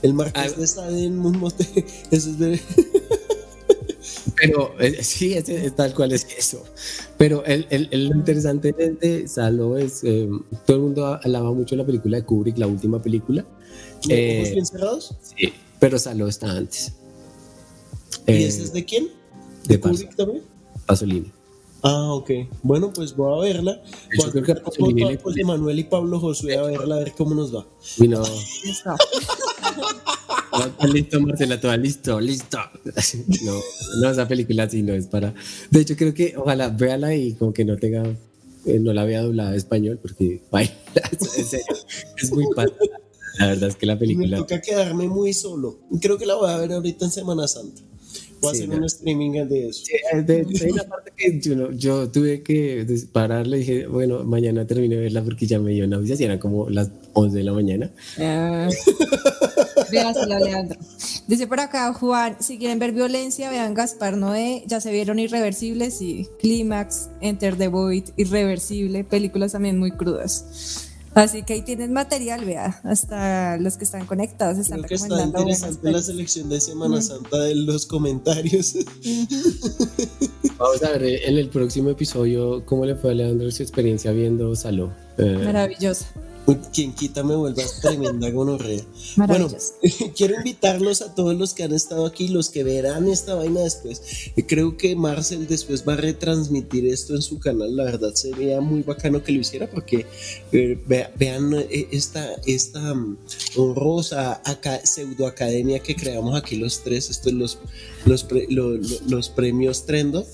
El Marqués Ah. de Sade en un mote- <laughs> eso es ver- Pero eh, sí, es, es tal cual es eso. Pero el, el, el lo interesante de, de Salo es, eh, todo el mundo alaba mucho la película de Kubrick, la última película. Eh, ¿Ojos bien cerrados? Sí, pero Salo está antes. ¿Y Eh, ese es de quién? de ¿De Kubrick también? Pasolini. Ah, ok. Bueno, pues voy a verla. Yo Voy a creo que le- José Manuel y Pablo Josué a verla, a ver cómo nos va. Y no, Listo. no, listo, Marcela, toda listo, listo. No, no, esa película sí no es para. De hecho, creo que ojalá véala y como que no tenga, eh, no la vea doblada a español, porque baila, <laughs> en serio, es muy pata. La verdad es que la Me película. toca quedarme muy solo. Creo que la voy a ver ahorita en Semana Santa. Voy a Sí, hacer no. un streaming de eso. Sí, de- de- hay una parte que yo, tuve que pararle y dije, bueno, mañana termino de verla porque ya me dio náuseas y eran como las 11 de la mañana. <laughs> Véasela, Leandro. Dice por acá Juan, si quieren ver violencia, vean Gaspar Noé, ya se vieron Irreversibles y Clímax, Enter the Void, Irreversible, películas también muy crudas. Así que ahí tienen material, vea, hasta los que están conectados están Creo que está interesante la selección de Semana Santa de los comentarios. <laughs> Vamos a ver en el próximo episodio cómo le fue a Leandro su experiencia viendo Saló. Eh, Maravillosa, Quien quita me vuelvas tremenda gonorrea. Bueno, <laughs> quiero invitarlos a todos los que han estado aquí, los que verán esta vaina después. Creo que Marcel después va a retransmitir esto en su canal. La verdad sería muy bacano que lo hiciera porque eh, vea- vean eh, esta, esta mm, honrosa aca- pseudoacademia que creamos aquí los tres. Esto es los, los, pre- lo- lo- los premios Trendo.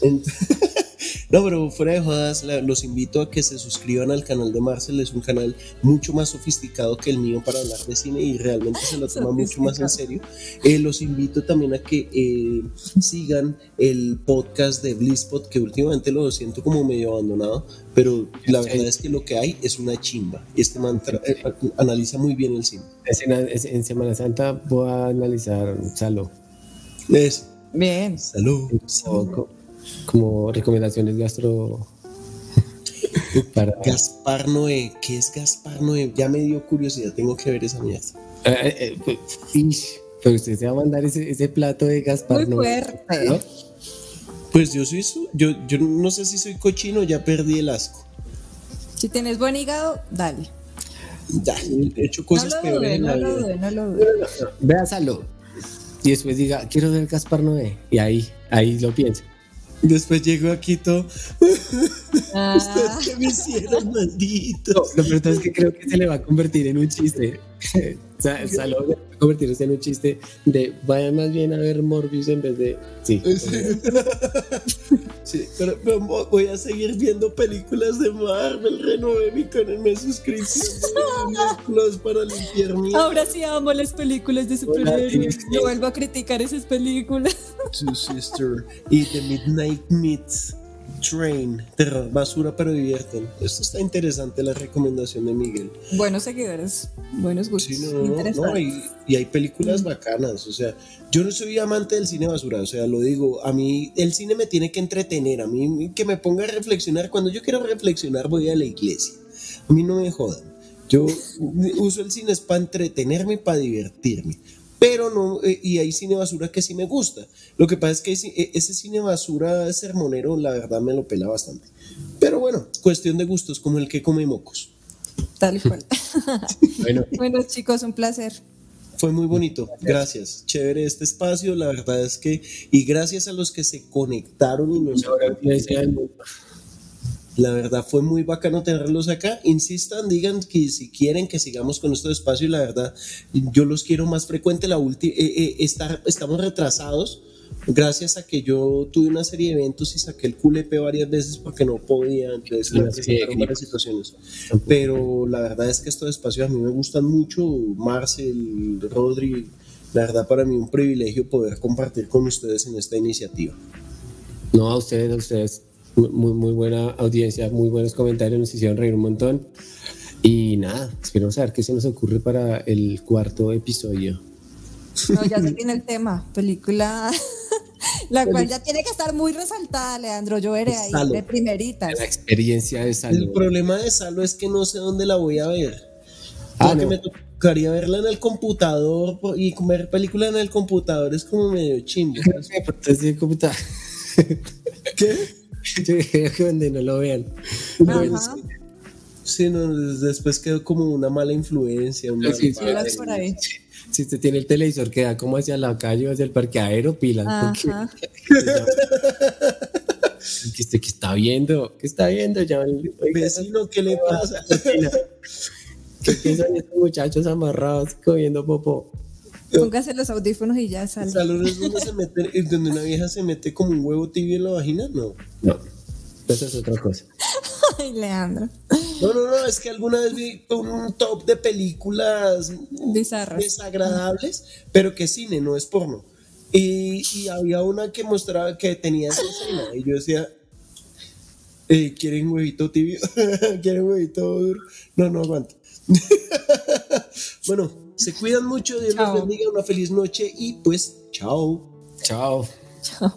Ent- <laughs> No, pero fuera de jodas, la- los invito a que se suscriban al canal de Marcel. Es un canal mucho más sofisticado que el mío para hablar de cine y realmente se lo toma mucho más en serio. Eh, los invito también a que eh, sigan el podcast de Blisspot, que últimamente lo siento como medio abandonado, pero la Sí. verdad es que lo que hay es una chimba. Este man eh, analiza muy bien el cine. en, en Semana Santa voy a analizar Saló. Es, Bien. salud. co- como recomendaciones gastro <laughs> para Gaspar Noé, ¿qué es Gaspar Noé? Ya me dio curiosidad, tengo que ver esa mierda. Eh, eh, eh, pues, pero usted se va a mandar ese, ese plato de Gaspar Muy ¿no? fuerte. ¿No? Pues yo soy su, yo, yo no sé si soy cochino, ya perdí el asco. Si tienes buen hígado, dale. Ya, he hecho No cosas lo peores la no lo vida. dudes, no lo dudes. Vea Saló y después diga quiero ver Gaspar Noé y ahí ahí lo piensa Después llego aquí todo. Ah, <laughs> ¿Ustedes qué me hicieron, maldito? No, lo peor es que creo que se le va a convertir en un chiste. O sea, <laughs> Salón va a convertirse en un chiste de vayan más bien a ver Morbius en vez de. Sí. Sí, <laughs> pero, voy a seguir viendo películas de Marvel. Renové mi canal, me suscripción Plus <laughs> para limpiar mi Ahora sí amo las películas de superhéroes. No vuelvo a criticar esas películas. Two Sister y The Midnight Meets Train. Terror, basura, pero divierten. Esto está interesante, la recomendación de Miguel. Buenos seguidores, buenos gustos. Sí, no, no, no, y, y hay películas bacanas, o sea, yo no soy amante del cine basura, o sea, lo digo, a mí el cine me tiene que entretener, a mí que me ponga a reflexionar, cuando yo quiero reflexionar voy a la iglesia, a mí no me jodan, yo uso el cine es para entretenerme y para divertirme, pero no, eh, y hay cine basura que sí me gusta, lo que pasa es que ese, ese cine basura sermonero, la verdad me lo pela bastante, pero bueno, cuestión de gustos, como el que come mocos. Tal cual. <laughs> Bueno, bueno, chicos, un placer. Fue muy bonito, gracias. Chévere este espacio, la verdad es que, y gracias a los que se conectaron y nos... La verdad fue muy bacano tenerlos acá. Insistan, digan que si quieren que sigamos con este espacio, y la verdad, yo los quiero más frecuente. La última, estamos retrasados gracias a que yo tuve una serie de eventos y saqué el QLP varias veces porque no podía, entonces me presentaron varias situaciones. Pero la verdad es que estos espacios a mí me gustan mucho. Marcel, Rodri, la verdad para mí un privilegio poder compartir con ustedes en esta iniciativa. no, a ustedes, a ustedes, muy, muy buena audiencia, muy buenos comentarios, nos hicieron reír un montón. Y nada, esperamos a ver qué se nos ocurre para el cuarto episodio. No, ya se tiene el tema. Película. <laughs> La cual ya tiene que estar muy resaltada, Leandro. Yo veré ahí Salo. de primeritas. La experiencia de El salud. problema de Salo es que no sé dónde la voy a ver. Ah, no. me tocaría verla en el computador y ver película en el computador es como medio chimbo. <laughs> ¿Qué? <laughs> Yo creo que donde no lo vean. Ajá. Sí, no, después quedó como una mala influencia. un mal Sí, sí, padre. Pilas por ahí. Si usted tiene el televisor que da como hacia la calle o hacia el parqueadero, pilas. <laughs> ¿Qué, ¿Qué está viendo? ¿Qué está viendo? Ya, Vecino, ¿qué le pasa? <laughs> ¿Qué piensan estos muchachos amarrados comiendo popo? Póngase los audífonos y ya sale. ¿Salón es donde se mete, donde una vieja se mete como un huevo tibio en la vagina? No. No, eso es otra cosa. <laughs> Ay, Leandro. No, no, no, es que alguna vez vi un top de películas Bizarras. desagradables, pero que cine, no es porno. Y, y había una que mostraba que tenía esa escena, y yo decía, eh, ¿quieren huevito tibio? <laughs> ¿Quieren huevito duro? No, no aguanto. <laughs> bueno, se cuidan mucho, Dios Chao. los bendiga, una feliz noche y pues, chao. Chao. Chao.